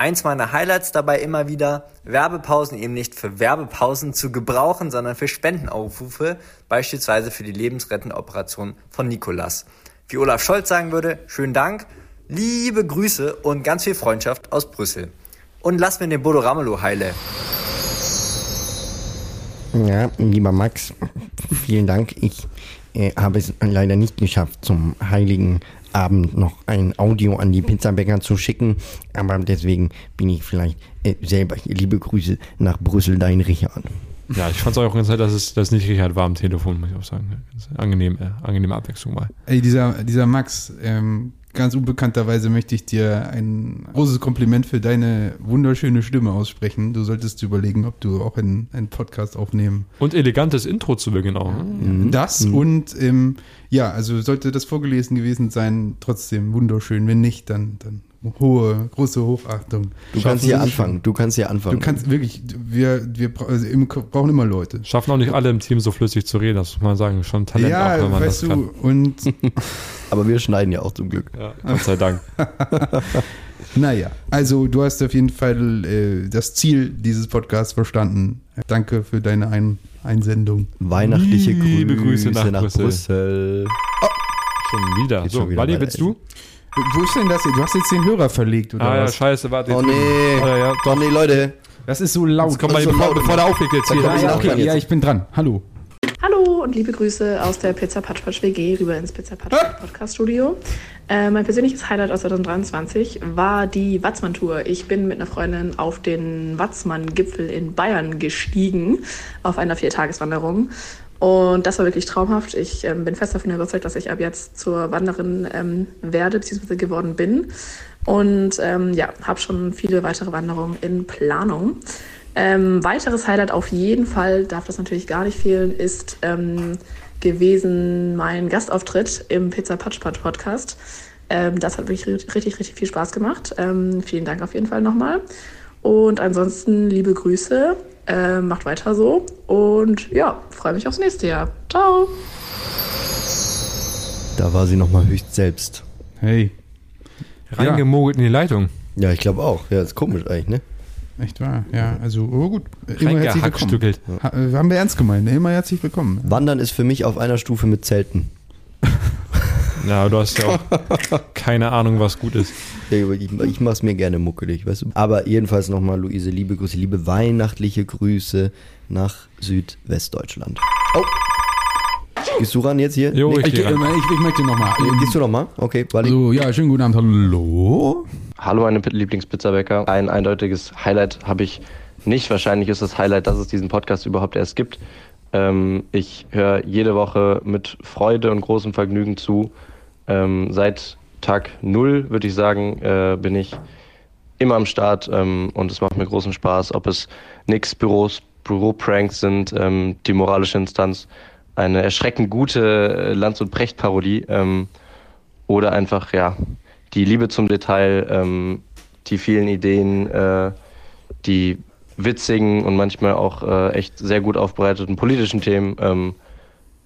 Eins meiner Highlights dabei immer wieder, Werbepausen eben nicht für Werbepausen zu gebrauchen, sondern für Spendenaufrufe, beispielsweise für die lebensrettende Operation von Nikolas. Wie Olaf Scholz sagen würde, schönen Dank, liebe Grüße und ganz viel Freundschaft aus Brüssel. Und lass mir den Bodo Ramelow heile. Ja, lieber Max, vielen Dank. Ich äh, habe es leider nicht geschafft, zum heiligen Abend noch ein Audio an die Pizzabäcker zu schicken, aber deswegen bin ich vielleicht äh, selber hier. Liebe Grüße nach Brüssel, dein Richard. Ja, ich fand es auch ganz nett, dass es dass nicht Richard war am Telefon, muss ich auch sagen. Angenehm, äh, angenehme Abwechslung mal. Ey, dieser, dieser Max, ähm, ganz unbekannterweise möchte ich dir ein großes Kompliment für deine wunderschöne Stimme aussprechen. Du solltest überlegen, ob du auch einen, einen Podcast aufnehmen. Und elegantes Intro zu Beginn auch. Ne? Das und ähm, ja, also sollte das vorgelesen gewesen sein, trotzdem wunderschön. Wenn nicht, dann, dann hohe, große Hochachtung. Du kannst hier anfangen. Du kannst hier anfangen. Du kannst wirklich, wir, wir also im- brauchen immer Leute. Schaffen auch nicht alle im Team so flüssig zu reden, das muss man sagen. Schon Talent Ja, auch, wenn man weißt das du, kann. und *laughs* Aber wir schneiden ja auch zum Glück. Ja, Gott sei Dank. *laughs* Naja, also du hast auf jeden Fall äh, das Ziel dieses Podcasts verstanden. Danke für deine Ein Einsendung. Weihnachtliche Liebe Grüße, Grüße nach Brüssel. Brüssel. Schon wieder. Geht So, schon wieder Wally, willst du? Wo ist denn das hier? Du hast jetzt den Hörer verlegt, oder Ah ja, was? scheiße, warte. Oh nee. Ja, ja, Doch nee, Leute. Das ist so laut. Jetzt komm mal, so bevor, laut bevor der auflegt jetzt Da hier. ja, okay, ja, ich bin dran. Hallo. Hallo und liebe Grüße aus der Pizza Patch Patch WG rüber ins Pizza Patch Podcast Studio. Äh, mein persönliches Highlight aus 2023 war die Watzmann-Tour. Ich bin mit einer Freundin auf den Watzmann-Gipfel in Bayern gestiegen, auf einer Viertageswanderung. Und das war wirklich traumhaft. Ich ähm, bin fest davon überzeugt, dass ich ab jetzt zur Wanderin ähm, werde, beziehungsweise geworden bin. Und ähm, ja, habe schon viele weitere Wanderungen in Planung. Ähm, weiteres Highlight auf jeden Fall, darf das natürlich gar nicht fehlen, ist ähm, gewesen mein Gastauftritt im Pizza Patch Patch Podcast. Ähm, das hat wirklich richtig, richtig, viel Spaß gemacht. Ähm, vielen Dank auf jeden Fall nochmal. Und ansonsten liebe Grüße, äh, macht weiter so und ja, freue mich aufs nächste Jahr. Ciao! Da war sie nochmal höchst selbst. Hey. Reingemogelt in die Leitung. Ja, ich glaube auch. Ja, ist komisch eigentlich, ne? Echt wahr? Ja, also, oh gut. Immer herzlich willkommen. Ha, äh, haben wir ernst gemeint, ne? Immer herzlich willkommen. Wandern ist für mich auf einer Stufe mit Zelten. *laughs* Ja, du hast ja auch keine Ahnung, was gut ist. Ich, ich, mache es mir gerne muckelig, weißt du. Aber jedenfalls nochmal, Luise, liebe Grüße, liebe weihnachtliche Grüße nach Südwestdeutschland. Oh. Gehst du ran jetzt hier? Jo, Nee, ich Ich, ich, ich möchte nochmal. Gehst du nochmal? Okay, warte. So, ja, schönen guten Abend. Hallo. Hallo, meine Lieblingspizzabäcker. Ein eindeutiges Highlight habe ich nicht. Wahrscheinlich ist das Highlight, dass es diesen Podcast überhaupt erst gibt. Ähm, ich höre jede Woche mit Freude und großem Vergnügen zu. Ähm, seit Tag null, würde ich sagen, äh, bin ich immer am Start ähm, und es macht mir großen Spaß, ob es nix Büros, Büropranks sind, ähm, die moralische Instanz, eine erschreckend gute äh, Lanz- und Precht-Parodie ähm, oder einfach, ja, die Liebe zum Detail, ähm, die vielen Ideen, äh, die witzigen und manchmal auch äh, echt sehr gut aufbereiteten politischen Themen. Ähm,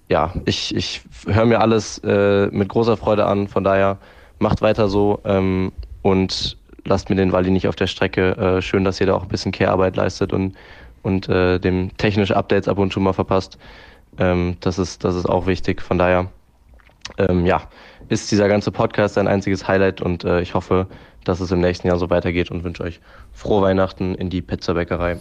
ja, ich, ich höre mir alles äh, mit großer Freude an. Von daher macht weiter so ähm, und lasst mir den Wally nicht auf der Strecke. Äh, schön, dass ihr da auch ein bisschen Care-Arbeit leistet und, und äh, dem technische Updates ab und zu mal verpasst. Ähm, das, ist, das ist auch wichtig. Von daher, ähm, ja, ist dieser ganze Podcast ein einziges Highlight und äh, ich hoffe, dass es im nächsten Jahr so weitergeht und wünsche euch frohe Weihnachten in die Pizzabäckerei.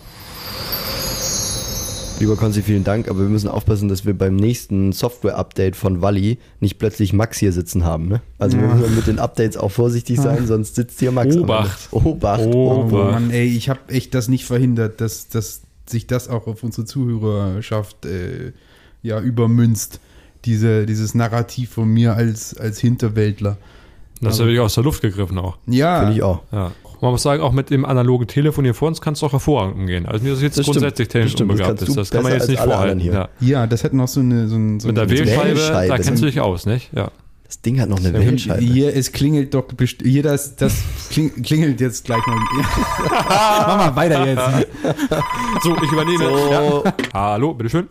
Lieber Konzi, vielen Dank, aber wir müssen aufpassen, dass wir beim nächsten Software-Update von Walli nicht plötzlich Max hier sitzen haben. Ne? Also wir Ja. müssen mit den Updates auch vorsichtig sein, sonst sitzt hier Max. Obacht. Ende. Obacht. Oh, Obacht. Mann, ey, ich habe echt das nicht verhindert, dass, dass sich das auch auf unsere Zuhörerschaft äh, ja übermünzt. Diese, dieses Narrativ von mir als, als Hinterwäldler. Das ist natürlich aus der Luft gegriffen auch. Ja. Finde ich auch. Ja. Man muss sagen, auch mit dem analogen Telefon hier vor uns kannst du auch hervorragend umgehen. Also mir ist jetzt Das grundsätzlich technisch Das stimmt, das unbegabt du Das kann man jetzt nicht vorhalten. Ja. Ja, das hätte noch so eine. So ein, so Mit der Wählscheibe, da kennst du dich aus, nicht? Ja. Das Ding hat noch eine Wählscheibe. Hier, es klingelt doch hier das, das kling, klingelt jetzt gleich mal. *laughs* Mach mal weiter jetzt. So, ich übernehme. So. Ja. Hallo, bitteschön.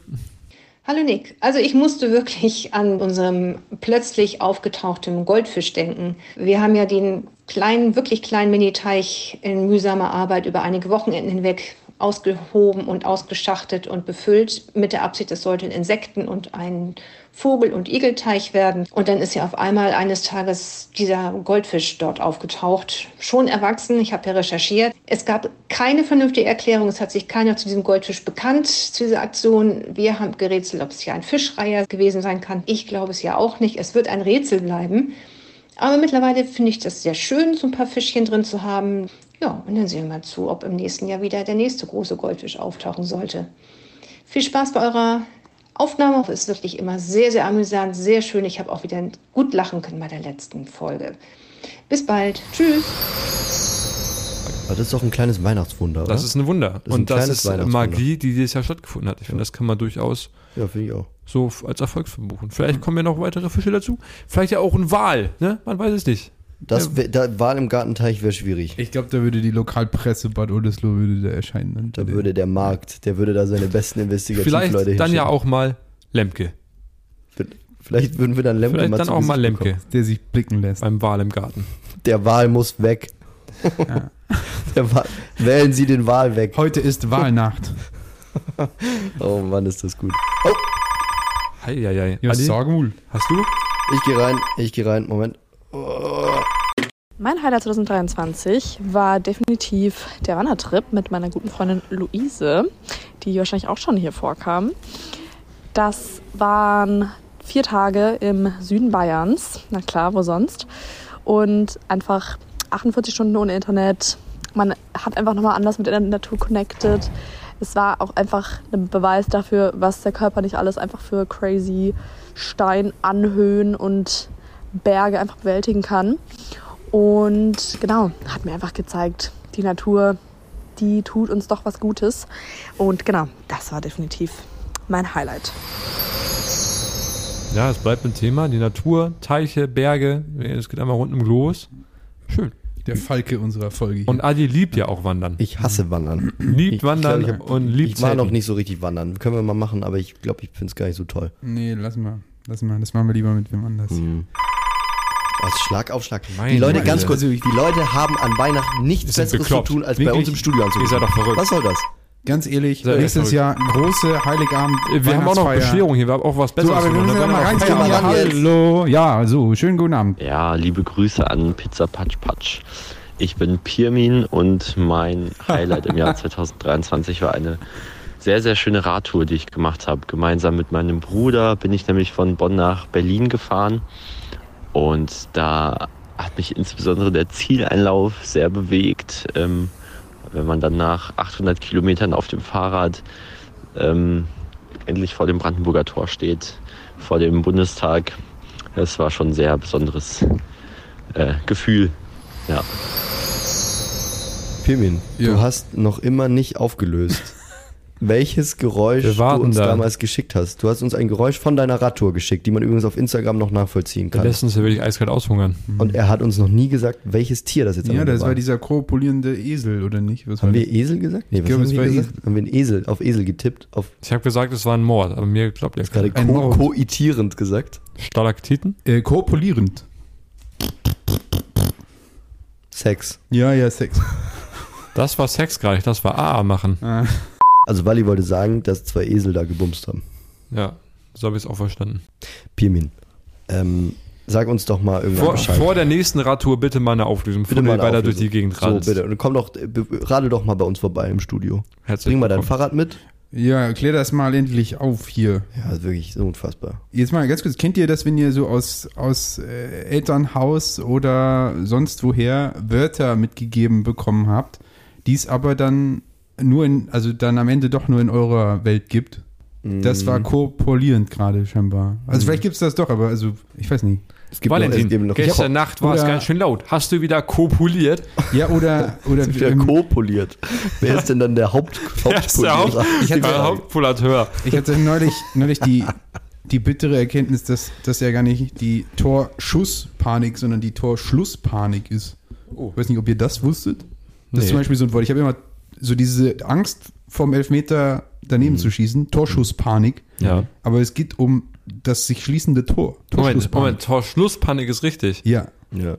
Hallo Nick, also ich musste wirklich an unserem plötzlich aufgetauchten Goldfisch denken. Wir haben ja den kleinen, wirklich kleinen Mini-Teich in mühsamer Arbeit über einige Wochenenden hinweg ausgehoben und ausgeschachtet und befüllt mit der Absicht, es sollte ein Insekten- und ein Vogel- und Igelteich werden. Und dann ist ja auf einmal eines Tages dieser Goldfisch dort aufgetaucht, schon erwachsen. Ich habe ja recherchiert. Es gab keine vernünftige Erklärung. Es hat sich keiner zu diesem Goldfisch bekannt, zu dieser Aktion. Wir haben gerätselt, ob es ja ein Fischreiher gewesen sein kann. Ich glaube es ja auch nicht. Es wird ein Rätsel bleiben. Aber mittlerweile finde ich das sehr schön, so ein paar Fischchen drin zu haben. Ja, und dann sehen wir mal zu, ob im nächsten Jahr wieder der nächste große Goldfisch auftauchen sollte. Viel Spaß bei eurer Aufnahme. Es ist wirklich immer sehr, sehr amüsant, sehr schön. Ich habe auch wieder gut lachen können bei der letzten Folge. Bis bald. Tschüss. Aber das ist doch ein kleines Weihnachtswunder, oder? Das ist ein Wunder. Das ist ein und das kleines ist Weihnachtswunder. Magie, die dieses Jahr stattgefunden hat. Ich finde, das kann man durchaus Ja, ich auch. so als Erfolg verbuchen. Vielleicht kommen ja noch weitere Fische dazu. Vielleicht ja auch ein Wal, ne? Man weiß es nicht. Das Ja. wär, da, Wahl im Gartenteich wäre schwierig. Ich glaube, da würde die Lokalpresse Bad Oldesloe würde da erscheinen. Da würde der Markt, der würde da seine besten Vielleicht Investigativleute dann ja auch mal Lemke. Vielleicht würden wir dann Lemke Vielleicht mal dann zu auch mal Gesicht Lemke. bekommen. Der sich blicken lässt. Beim Wal im Garten. Der Wal muss weg. *laughs* Der Wal, wählen Sie den Wal weg. Heute ist Wahlnacht. *laughs* oh Mann, ist das gut. Oh, Heieiei. Ja, Adi, sag wohl. Hast du? ich gehe rein, ich gehe rein. Moment. Mein Highlight 2023 war definitiv der Wandertrip mit meiner guten Freundin Luise, die wahrscheinlich auch schon hier vorkam. Das waren vier Tage im Süden Bayerns, na klar, wo sonst. Und einfach 48 Stunden ohne Internet. Man hat einfach nochmal anders mit der Natur connected. Es war auch einfach ein Beweis dafür, was der Körper nicht alles einfach für crazy Steinanhöhen und Berge einfach bewältigen kann. Und genau, hat mir einfach gezeigt, die Natur, die tut uns doch was Gutes. Und genau, das war definitiv mein Highlight. Ja, es bleibt ein Thema. Die Natur, Teiche, Berge. Es geht einmal rund um Globus. Schön. Der Falke unserer Folge. Hier. Und Adi liebt ja auch Wandern. Ich hasse Wandern. Liebt Ich- Wandern ich glaub, ich hab- und liebt Ich war noch nicht so richtig wandern. Können wir mal machen, aber ich glaube, ich finde es gar nicht so toll. nee, lass mal. Lass mal. Das machen wir lieber mit wem anders. Hm. Was Schlag auf Schlag. Meine die Leute, Güte. ganz kurz, die Leute haben an Weihnachten nichts Besseres bekloppt. zu tun, als bei Wirklich? uns im Studio anzugucken. Ihr seid doch verrückt. Was soll das? Ganz ehrlich, ihr nächstes? Jahr große Heiligabend. Wir haben auch noch. Bescherung hier. Wir haben auch was So, Besseres. aber wir müssen ja mal jetzt. Hallo. Ja, so, schönen guten Abend. Ja, liebe Grüße an Pizza Patsch Patsch. Ich bin Pirmin und mein Highlight im Jahr *laughs* 2023 war eine sehr, sehr schöne Radtour, die ich gemacht habe. Gemeinsam mit meinem Bruder bin ich nämlich von Bonn nach Berlin gefahren und da hat mich insbesondere der Zieleinlauf sehr bewegt. Ähm, wenn man dann nach 800 Kilometern auf dem Fahrrad ähm, endlich vor dem Brandenburger Tor steht, vor dem Bundestag. Das war schon ein sehr besonderes äh, Gefühl. Ja. Pirmin, Ja. du hast noch immer nicht aufgelöst. Welches Geräusch du uns da. damals geschickt hast. Du hast uns ein Geräusch von deiner Radtour geschickt, die man übrigens auf Instagram noch nachvollziehen kann. Letztens will ich eiskalt aushungern. Und er hat uns noch nie gesagt, welches Tier das jetzt am Ja, Ende das war war. dieser korpulierende Esel, oder nicht? Was Haben war wir das? Esel gesagt? Nee, was glaube, haben es wir war gesagt? Esel. Haben wir einen Esel, auf Esel getippt? Auf Ich habe gesagt, es war ein Mord, aber mir glaubt ihr gerade Ein ko koitierend gesagt. Stalaktiten? Äh, korpulierend. Sex. Ja, ja, Sex. Das war Sex gerade, das war AA machen. Ah. Also Wally wollte sagen, dass zwei Esel da gebumst haben. Ja, so habe ich es auch verstanden. Pirmin, ähm, sag uns doch mal irgendwann Vor, Bescheid. vor der nächsten Radtour bitte mal eine Auflösung, bevor Bitte du mal eine weiter Auflösung. durch die Gegend So, radest. bitte. Und komm doch, äh, radel doch mal bei uns vorbei im Studio. Herzlich Bring mal dein. Fahrrad mit. Ja, klär das mal endlich auf hier. Ja, ist wirklich so unfassbar. Jetzt mal ganz kurz, kennt ihr das, wenn ihr so aus, aus äh, Elternhaus oder sonst woher Wörter mitgegeben bekommen habt, die es aber dann nur in, also dann am Ende doch nur in eurer Welt gibt? Das war korpulierend gerade scheinbar. Also vielleicht gibt es das doch, aber also ich weiß nicht. Es gibt noch- es Valentin, gibt noch- gestern Nacht war es ganz schön laut. Hast du wieder kopuliert? Ja, oder, *laughs* oder wieder ähm, kopuliert. Wer ist denn dann der Haupt *laughs* ist Haupt, Hauptpolierer? Ich hatte- der Hauptpolateur. Ich hatte neulich, neulich die, die bittere Erkenntnis, dass das ja gar nicht die Torschusspanik, sondern die Torschlusspanik ist. Oh. Ich weiß nicht, ob ihr das wusstet. Das ist Nee. zum Beispiel so ein Wort. Ich habe immer so diese Angst vom Elfmeter daneben zu schießen, Torschusspanik. Mhm. Ja. Aber es geht um das sich schließende Tor. Moment, Moment, Torschlusspanik ist richtig. Ja. Ja.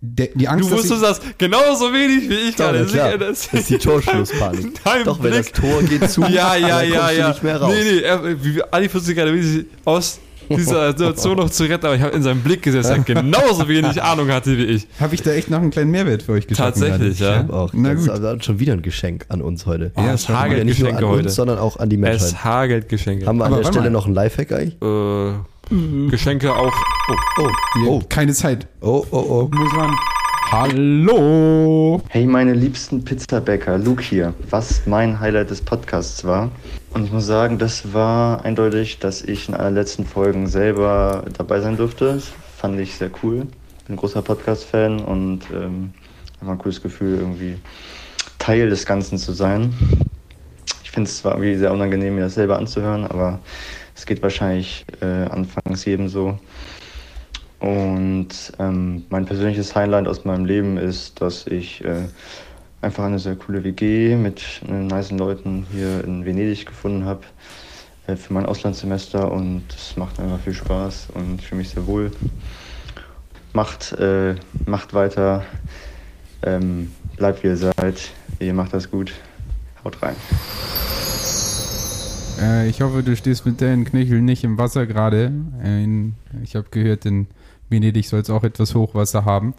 Der, die Angst, Du dass wusstest das genauso wenig wie ich gerade. klar. Das ist die *laughs* Torschlusspanik. Dein Doch, wenn das Blick. Tor geht zu, Ja, ja, dann ja, kommst du ja. nicht mehr raus. Nee, nee, wie, Ali sich gerade aus dieser Situation noch zu retten, aber ich habe in seinem Blick gesehen, dass er genauso wenig Ahnung hatte wie ich. habe ich da echt noch einen kleinen Mehrwert für euch geschaffen. Tatsächlich, ja. Ich auch. Na das gut. ist schon wieder ein Geschenk an uns heute. Ja, es hagelt nicht nur an Geschenke heute. uns, sondern auch an die Menschheit. Es hagelt Geschenke. Haben wir an Aber der Stelle mal. noch einen Lifehack eigentlich? äh, Geschenke auch. Oh, Oh, oh, Keine Zeit. oh, oh, oh. Muss man. Hallo. Hey meine liebsten Pizzabäcker, Luke hier. Was mein Highlight des Podcasts war. Und ich muss sagen, das war eindeutig, dass ich in einer letzten Folgen selber dabei sein durfte. Das fand ich sehr cool. Bin ein großer Podcast-Fan und ähm, war ein cooles Gefühl, irgendwie Teil des Ganzen zu sein. Ich finde es zwar irgendwie sehr unangenehm, mir das selber anzuhören, aber es geht wahrscheinlich äh, anfangs jedem so. Und ähm, mein persönliches Highlight aus meinem Leben ist, dass ich äh, einfach eine sehr coole WG mit nice Leuten hier in Venedig gefunden habe äh, für mein Auslandssemester und es macht einfach viel Spaß und ich fühle mich sehr wohl. Macht, äh, macht weiter, ähm, bleibt wie ihr seid, ihr macht das gut, haut rein. Äh, ich hoffe, du stehst mit deinen Knöcheln nicht im Wasser gerade. Äh, ich habe gehört, in Venedig soll es auch etwas Hochwasser haben.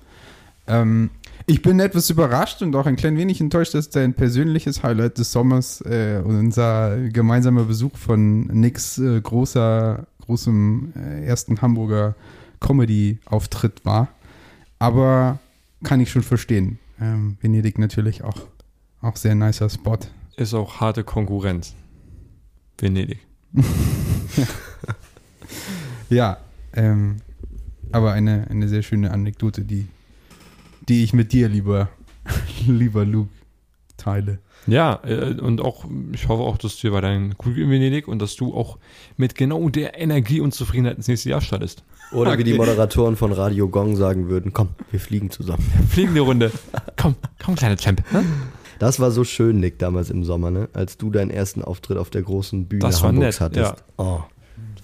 Ähm, ich bin etwas überrascht und auch ein klein wenig enttäuscht, dass dein persönliches Highlight des Sommers äh, unser gemeinsamer Besuch von Nicks äh, großer, großem äh, ersten Hamburger Comedy-Auftritt war. Aber kann ich schon verstehen. Ähm, Venedig natürlich auch, auch sehr nicer Spot. ist auch harte Konkurrenz. Venedig. *laughs* Ja, ähm, aber eine, eine sehr schöne Anekdote, die, die ich mit dir, lieber, *laughs* lieber Luke, teile. Ja, äh, und auch, ich hoffe auch, dass dir weiterhin gut geht in Venedig und dass du auch mit genau der Energie und Zufriedenheit ins nächste Jahr startest. Oder wie die. Moderatoren von Radio Gong sagen würden, komm, wir fliegen zusammen. Fliegende Runde. Komm, komm, kleiner Champ. Ne? Das war so schön, Nick, damals im Sommer, ne? als du deinen ersten Auftritt auf der großen Bühne Das war Hamburgs nett, hattest. ja. Oh,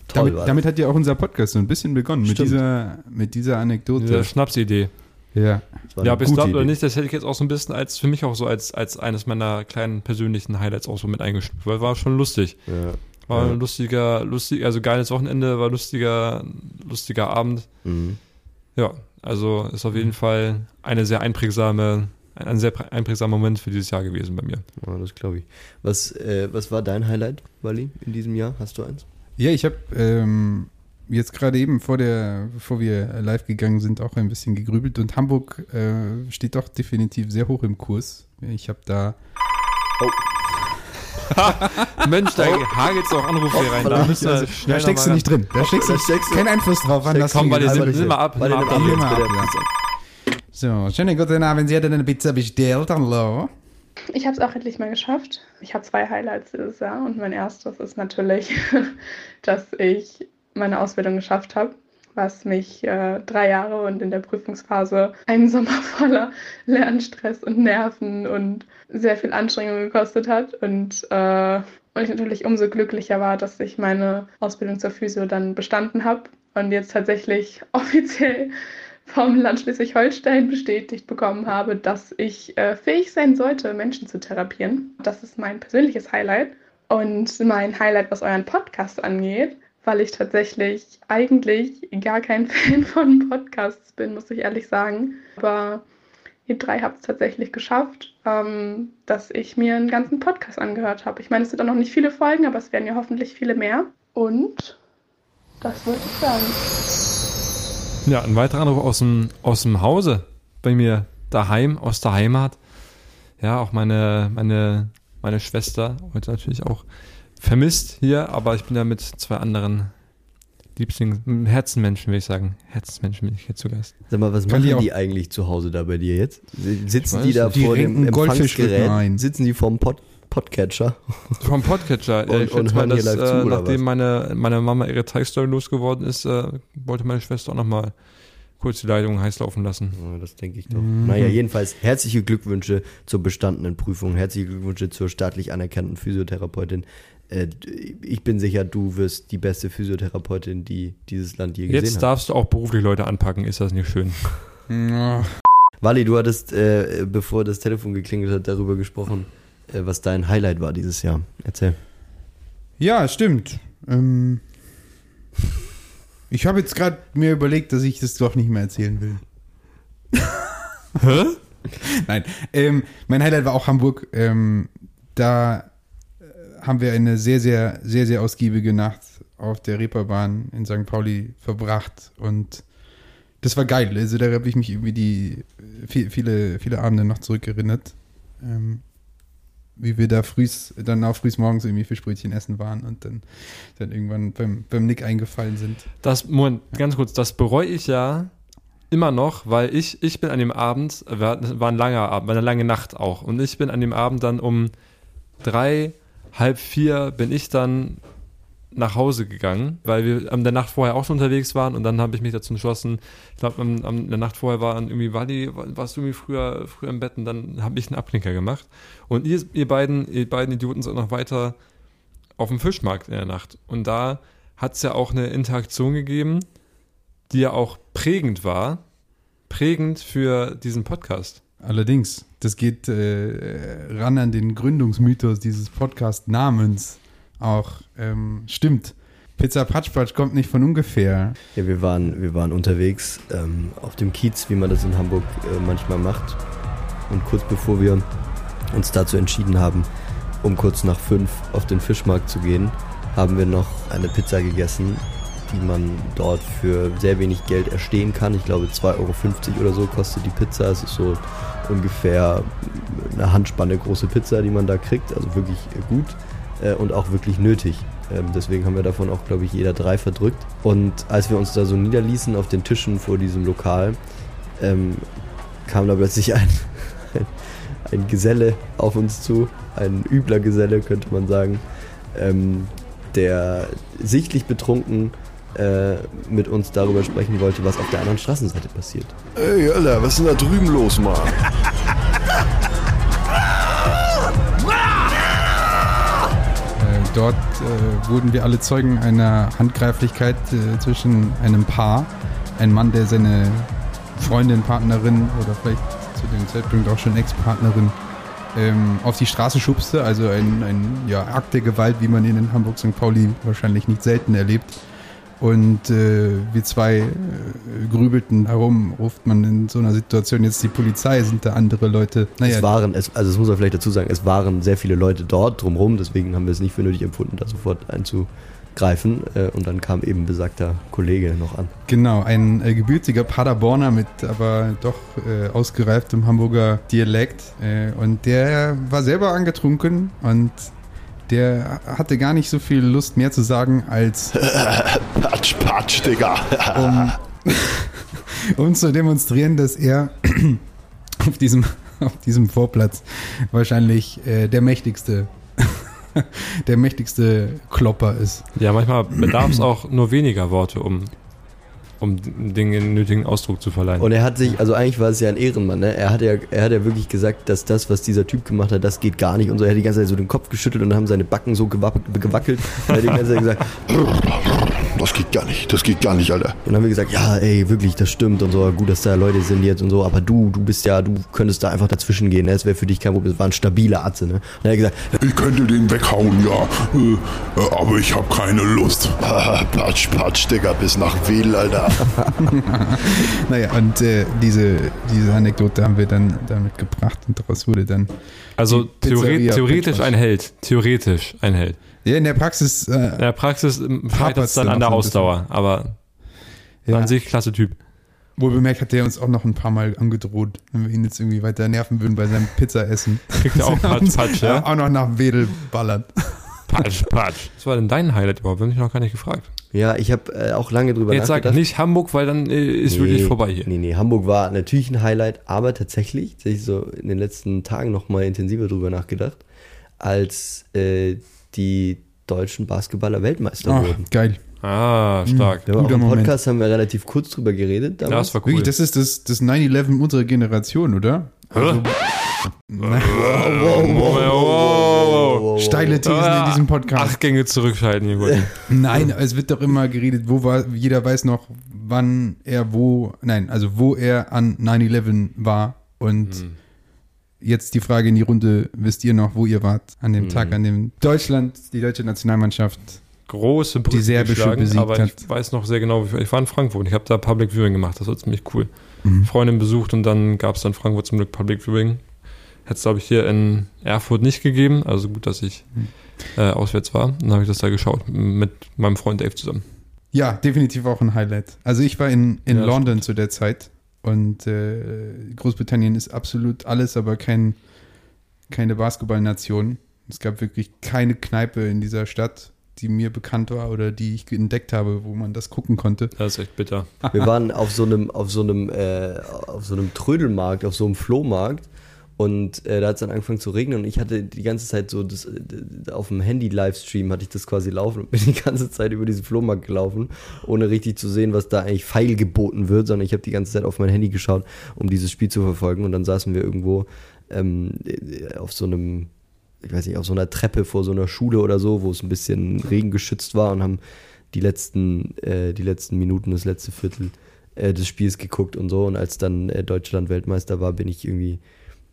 toll Damit, war damit hat ja auch unser Podcast so ein bisschen begonnen, mit dieser, mit dieser Anekdote. Diese Schnapsidee. Ja. Ja, bis glaubt oder nicht, das hätte ich jetzt auch so ein bisschen als, für mich auch so als, als eines meiner kleinen persönlichen Highlights auch so mit eingestuft, weil war schon lustig. Ja. War Ja. ein lustiger, lustig, also geiles Wochenende, war lustiger, lustiger Abend. Mhm. Ja, also ist auf jeden Fall eine sehr einprägsame, ein, ein sehr prä- einprägsamer Moment für dieses Jahr gewesen bei mir. Ja, das glaube ich. Was, äh, was war dein Highlight, Wally, in diesem Jahr? Hast du eins? Ja, ich habe ähm, jetzt gerade eben vor der, bevor wir live gegangen sind, auch ein bisschen gegrübelt und Hamburg äh, steht doch definitiv sehr hoch im Kurs. Ich habe da *laughs* Mensch, da hagelt's auch Anrufe hier rein. Da, Also, da steckst du nicht drin. Da steckst du du- keinen Einfluss drauf, wann das Komm, hingeht. sind, nicht wir ab. Wir ab. ab ab, ja. So, schönen guten Abend. Sie hatten eine Pizza bestellt. Hallo. ich habe es auch endlich mal geschafft. Ich habe zwei Highlights dieses Jahr und mein erstes ist natürlich, *laughs* dass ich meine Ausbildung geschafft habe, was mich äh, drei Jahre und in der Prüfungsphase einen Sommer *laughs* voller Lernstress und Nerven und sehr viel Anstrengung gekostet hat. Und, äh, und ich natürlich umso glücklicher war, dass ich meine Ausbildung zur Physio dann bestanden habe und jetzt tatsächlich *laughs* offiziell vom Land Schleswig-Holstein bestätigt bekommen habe, dass ich äh, fähig sein sollte, Menschen zu therapieren. Das ist mein persönliches Highlight. Und mein Highlight, was euren Podcast angeht, weil ich tatsächlich eigentlich gar kein *laughs* Fan von Podcasts bin, muss ich ehrlich sagen. Aber ihr drei habt es tatsächlich geschafft, ähm, dass ich mir einen ganzen Podcast angehört habe. Ich meine, es sind auch noch nicht viele Folgen, aber es werden ja hoffentlich viele mehr. Und das wollte ich sagen. Ja, ein weiterer Anruf aus dem, aus dem Hause bei mir daheim, aus der Heimat. Ja, auch meine, meine, meine Schwester heute natürlich auch vermisst hier, aber ich bin ja mit zwei anderen Liebling, Herzenmenschen, will ich sagen. Herzensmenschen bin ich hier zu Gast. Sag mal, was Kann machen die eigentlich zu Hause da bei dir jetzt? Sitzen die da. Die vor dem Empfangsgerät? ein. Sitzen die vorm Pod Podcatcher? Vom Podcatcher. *laughs* Und- ich und schätze mal, hören hier dass, live zu, äh, oder nachdem meine, meine Mama ihre Teigstory losgeworden ist, äh, wollte meine Schwester auch nochmal kurz die Leitung heiß laufen lassen. Ja, das denke ich doch. Naja, jedenfalls herzliche Glückwünsche zur bestandenen Prüfung. Herzliche Glückwünsche zur staatlich anerkannten Physiotherapeutin. Äh, ich bin sicher, du wirst die beste Physiotherapeutin, die dieses Land je gesehen Jetzt hat. darfst du auch beruflich Leute anpacken, ist das nicht schön? *laughs* Wally, du hattest, äh, bevor das Telefon geklingelt hat, darüber gesprochen, äh, was dein Highlight war dieses Jahr. Erzähl. Ja, stimmt. Ähm, ich habe jetzt gerade mir überlegt, dass ich das doch nicht mehr erzählen will. Hä? *laughs* Nein. Ähm, mein Highlight war auch Hamburg. Ähm, da haben wir eine sehr, sehr, sehr, sehr ausgiebige Nacht auf der Reeperbahn in St. Pauli verbracht und das war geil. Also da habe ich mich irgendwie die viel- viele, viele Abende noch zurückerinnert. Ähm, wie wir da frühs, dann auch frühs morgens irgendwie Fischbrötchen essen waren und dann, dann irgendwann beim, beim Nick eingefallen sind. Das, Moment, ganz kurz, das bereue ich ja immer noch, weil ich, ich bin an dem Abend, war, das war ein langer Abend, war eine lange Nacht auch. Und ich bin an dem Abend dann um drei, halb vier bin ich dann nach Hause gegangen, weil wir an der Nacht vorher auch schon unterwegs waren und dann habe ich mich dazu entschlossen, ich glaube, am, am der Nacht vorher war irgendwie, Wally, warst du irgendwie früher, früher im Bett und dann habe ich einen Abknicker gemacht. Und ihr, ihr beiden, ihr beiden Idioten seid noch weiter auf dem Fischmarkt in der Nacht. Und da hat es ja auch eine Interaktion gegeben, die ja auch prägend war, prägend für diesen Podcast. Allerdings, das geht äh, ran an den Gründungsmythos dieses Podcast-Namens auch. Ähm, stimmt. Pizza Patsch Patsch kommt nicht von ungefähr. Ja, wir waren, wir waren unterwegs ähm, auf dem Kiez, wie man das in Hamburg äh, manchmal macht. Und kurz bevor wir uns dazu entschieden haben, um kurz nach fünf auf den Fischmarkt zu gehen, haben wir noch eine Pizza gegessen, die man dort für sehr wenig Geld erstehen kann. Ich glaube 2,50 Euro oder so kostet die Pizza. Es ist so ungefähr eine Handspanne große Pizza, die man da kriegt. Also wirklich gut äh, und auch wirklich nötig. Ähm, deswegen haben wir davon auch, glaube ich, jeder drei verdrückt. Und als wir uns da so niederließen auf den Tischen vor diesem Lokal, ähm, kam da plötzlich ein, *laughs* ein, Geselle auf uns zu, ein übler Geselle, könnte man sagen, ähm, der sichtlich betrunken äh, mit uns darüber sprechen wollte, was auf der anderen Straßenseite passiert. Ey, Alter, was ist denn da drüben los, Mann? Äh, dort äh, wurden wir alle Zeugen einer Handgreiflichkeit äh, zwischen einem Paar, ein Mann, der seine Freundin, Partnerin oder vielleicht zu dem Zeitpunkt auch schon Ex-Partnerin ähm, auf die Straße schubste. Also ein, ein ja, Akt der Gewalt, wie man ihn in Hamburg St. Pauli wahrscheinlich nicht selten erlebt. Und äh, wir zwei äh, grübelten herum, ruft man in so einer Situation jetzt die Polizei, sind da andere Leute. Naja, Es waren, es, also das muss man vielleicht dazu sagen, es waren sehr viele Leute dort drumherum, deswegen haben wir es nicht für nötig empfunden, da sofort einzugreifen. Äh, und dann kam eben besagter Kollege noch an. Genau, ein äh, gebürtiger Paderborner mit aber doch äh, ausgereiftem Hamburger Dialekt. Äh, und der war selber angetrunken und der hatte gar nicht so viel Lust mehr zu sagen als *laughs* Patsch, patsch, Digga. um, *laughs* um zu demonstrieren, dass er *clears throat* auf diesem auf diesem Vorplatz wahrscheinlich äh, der mächtigste, *laughs* der mächtigste Klopper ist. Ja, manchmal bedarf es auch nur weniger Worte, um, um den nötigen Ausdruck zu verleihen. Und er hat sich, also eigentlich war es ja ein Ehrenmann, ne? Er hat ja, er hat ja wirklich gesagt, dass das, was dieser Typ gemacht hat, das geht gar nicht und so. Er hat die ganze Zeit so den Kopf geschüttelt und haben seine Backen so gewackelt. Er hat die ganze Zeit gesagt, Das geht gar nicht, das geht gar nicht, Alter. Und dann haben wir gesagt, ja, ey, wirklich, das stimmt und so, gut, dass da Leute sind jetzt und so, aber du, du bist ja, du könntest da einfach dazwischen gehen, ne? Das wäre für dich kein Problem. Das war ein stabiler Atze, ne? Und er hat gesagt, Ich könnte den weghauen, ja, äh, äh, aber ich habe keine Lust. Platsch, platsch, Digga, bis nach Wedel, Alter. *laughs* naja, und äh, diese, diese Anekdote haben wir dann damit gebracht und daraus wurde dann. Also theoretisch ein Held. Theoretisch ein Held. Ja, in der Praxis. Äh, In der Praxis scheitert es dann dann an der Ausdauer, aber Ja. an sich klasse Typ. Wohl bemerkt hat der uns auch noch ein paar Mal angedroht, wenn wir ihn jetzt irgendwie weiter nerven würden bei seinem Pizzaessen. *laughs* Kriegt er auch *laughs* Patsch, Patsch, ja? Auch noch nach Wedel ballert. *laughs* Patsch, patsch. Was war denn dein Highlight überhaupt? Bin ich noch gar nicht gefragt. ja, ich habe äh, auch lange drüber Jetzt sag nachgedacht. nicht Hamburg, weil dann äh, ist wirklich vorbei hier. Nee, nee, Hamburg war natürlich ein Highlight, aber tatsächlich, tatsächlich so in den letzten Tagen noch mal intensiver drüber nachgedacht, als äh, die deutschen Basketballer Weltmeister Ach, wurden. geil. Ah, stark. Ja, Guter im Moment. Podcast haben wir relativ kurz drüber geredet. Ja, damals. das war cool. Wirklich, das ist das, das 9-11 unserer Generation, oder? Also, Steile Thesen in diesem Podcast. Acht Gänge zurückschalten, hier *laughs* gut. Nein, es wird doch immer geredet, wo war, jeder weiß noch, wann er wo, nein, also wo er an 9-11 war und Hm. Jetzt die Frage in die Runde, wisst ihr noch, wo ihr wart an dem Hm. Tag, an dem Deutschland, die deutsche Nationalmannschaft Große Brücke die serbische besiegt aber hat. ich weiß noch sehr genau, wie ich war in Frankfurt. Ich habe da Public Viewing gemacht, das war ziemlich cool. Mhm. Freundin besucht und dann gab es dann Frankfurt zum Glück Public Viewing. Hätte es, glaube ich, hier in Erfurt nicht gegeben. Also gut, dass ich Mhm. äh, auswärts war. Dann habe ich das da geschaut mit meinem Freund Dave zusammen. Ja, definitiv auch ein Highlight. Also ich war in, in Ja, London zu der Zeit und äh, Großbritannien ist absolut alles, aber kein, keine Basketballnation. Es gab wirklich keine Kneipe in dieser Stadt, die mir bekannt war oder die ich entdeckt habe, wo man das gucken konnte. Das ist echt bitter. Wir waren auf so einem, auf so einem, äh, auf so einem Trödelmarkt, auf so einem Flohmarkt. Und äh, da hat es dann angefangen zu regnen und ich hatte die ganze Zeit so das, äh, auf dem Handy-Livestream hatte ich das quasi laufen und bin *laughs* die ganze Zeit über diesen Flohmarkt gelaufen, ohne richtig zu sehen, was da eigentlich feil geboten wird, sondern ich habe die ganze Zeit auf mein Handy geschaut, um dieses Spiel zu verfolgen. Und dann saßen wir irgendwo ähm, äh, auf so einem, ich weiß nicht, auf so einer Treppe vor so einer Schule oder so, wo es ein bisschen regengeschützt war und haben die letzten, äh, die letzten Minuten, das letzte Viertel äh, des Spiels geguckt und so. Und als dann äh, Deutschland Weltmeister war, bin ich irgendwie,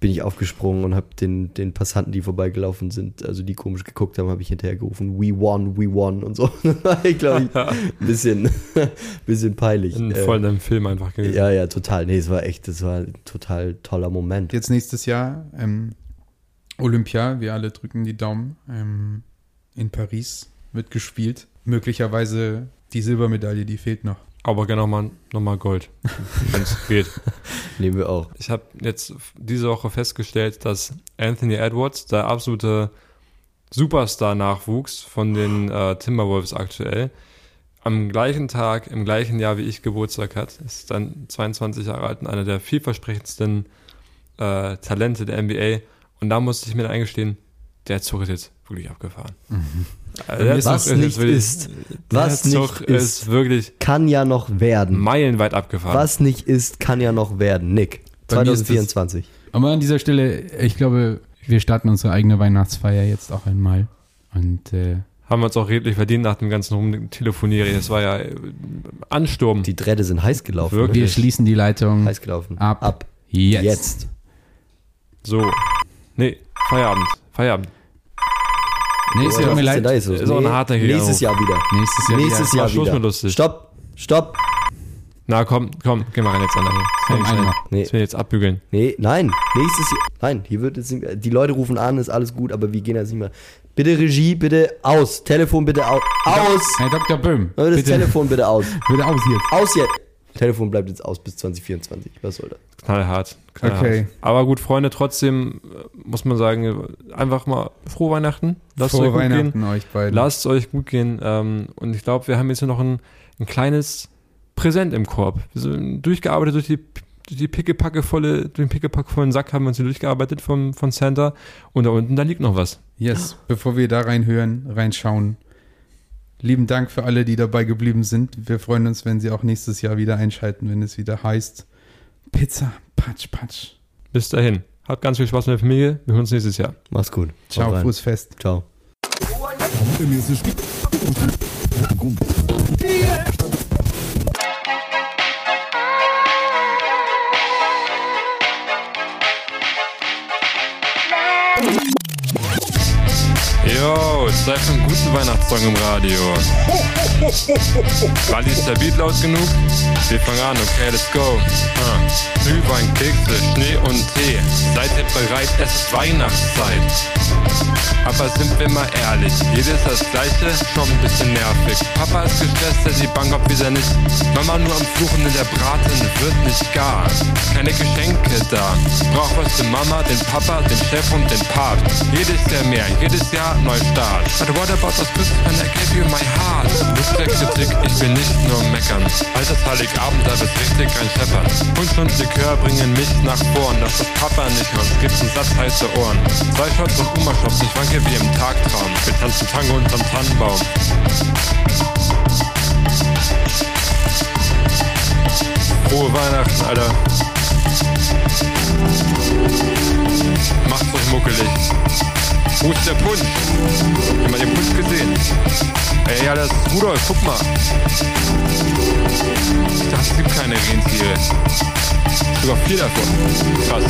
bin ich aufgesprungen und habe den, den Passanten, die vorbeigelaufen sind, also die komisch geguckt haben, habe ich hinterher gerufen, we won, we won und so. *laughs* ich glaube, *laughs* ich, ein bisschen, *laughs* bisschen peinlich. In Äh, voll in einem Film einfach gewesen. ja, ja, total. Nee, es war echt, das war ein total toller Moment. Jetzt nächstes Jahr ähm, Olympia, wir alle drücken die Daumen. Ähm, in Paris wird gespielt. Möglicherweise die Silbermedaille, die fehlt noch. Aber gerne nochmal noch mal Gold, wenn es *laughs* geht. Nehmen wir auch. Ich habe jetzt diese Woche festgestellt, dass Anthony Edwards, der absolute Superstar-Nachwuchs von den äh, Timberwolves aktuell, am gleichen Tag, im gleichen Jahr wie ich Geburtstag hat. Ist dann 22 Jahre alt und einer der vielversprechendsten äh, Talente der NBA. Und da musste ich mir eingestehen, der Zug ist jetzt wirklich abgefahren. Also was Zug nicht wirklich- ist, was nicht ist ist, wirklich kann ja noch werden. meilenweit abgefahren. Was nicht ist, kann ja noch werden. Nick, Bei mir ist das- 2024. Aber an dieser Stelle, ich glaube, wir starten unsere eigene Weihnachtsfeier jetzt auch einmal. Und äh, haben wir uns auch redlich verdient nach dem ganzen Rumtelefonieren. Es war ja äh, Ansturm. Die Drähte sind heiß gelaufen. wir Wirklich. schließen die Leitung Heiß gelaufen. ab. Ab. Jetzt. Jetzt. So. Nee, Feierabend. Feierabend. Nee, ist ja ist mir leid. los? Ist auch ein harter Nächstes Anruf. Jahr wieder. Nächstes Jahr Nächstes wieder. Jahr War Schluss wieder. mit lustig. Stopp, stopp. Na komm, komm, geh mal rein jetzt an. Komm, Das. Nee. will jetzt abbügeln. Nee, nein, nächstes Jahr. Nein, hier wird jetzt nicht mehr, Die Leute rufen an, ist alles gut, aber wir gehen jetzt nicht mehr. Bitte Regie, bitte aus. Telefon bitte aus. Aus! Herr Dr. Böhm, Das bitte, Telefon bitte aus. *laughs* bitte aus jetzt. Aus jetzt. Telefon bleibt jetzt aus bis 2024. Was soll das? Knallhart. knallhart. Okay. Aber gut, Freunde, trotzdem äh, muss man sagen, einfach mal frohe Weihnachten. Lasst Frohe euch gut Weihnachten gehen. euch beiden. Lasst es euch gut gehen. Ähm, und ich glaube, wir haben jetzt hier noch ein, ein kleines Präsent im Korb. Wir sind durchgearbeitet durch die die pickepackevolle, den pickepackevollen Sack haben wir uns hier durchgearbeitet vom, von Santa. Und da unten, da liegt noch was. Yes, bevor wir da reinhören, reinschauen. Lieben Dank für alle, die dabei geblieben sind. Wir freuen uns, wenn Sie auch nächstes Jahr wieder einschalten, wenn es wieder heißt Pizza Patsch Patsch. Bis dahin. Habt ganz viel Spaß mit der Familie. Wir hören uns nächstes Jahr. Mach's gut. Ciao, Haut rein. frohes Fest. Ciao. Zeit für einen guten Weihnachtssong im Radio. Bali ist der Beat laut genug? Wir fangen an, okay, let's go. Uh. Glühwein, Kekse, Schnee und Tee. Seid ihr bereit? Es ist Weihnachtszeit. Aber sind wir mal ehrlich, jedes das gleiche, schon ein bisschen nervig. Papa ist gestresst, die Bank ob wieder nicht. Mama nur am Fluchen in der Braten, wird nicht gar. Keine Geschenke da. Brauch was für Mama, den Papa, den Chef und den Papst. Jedes Jahr mehr, jedes Jahr Neustart. But what about this business when I gave you my heart? Nicht der Kritik, ich will nicht nur meckern. Altes Heiligabend, da wird richtig ein Scheppern. Punsch und Likör bringen mich nach vorn. Das ist Papa nicht und es gibt einen Satz heiße Ohren. Zwei Shots und Uma-Shots, ich wanke wie im Tagtraum. Wir tanzen Tango unterm Tannenbaum. Frohe Weihnachten, Alter. Macht doch muckelig. Wo ist der Punsch? Haben wir den Punsch gesehen? Ey, ja, das ist Rudolf, guck mal. Das gibt keine Rentiere. Sogar vier davon. Krass.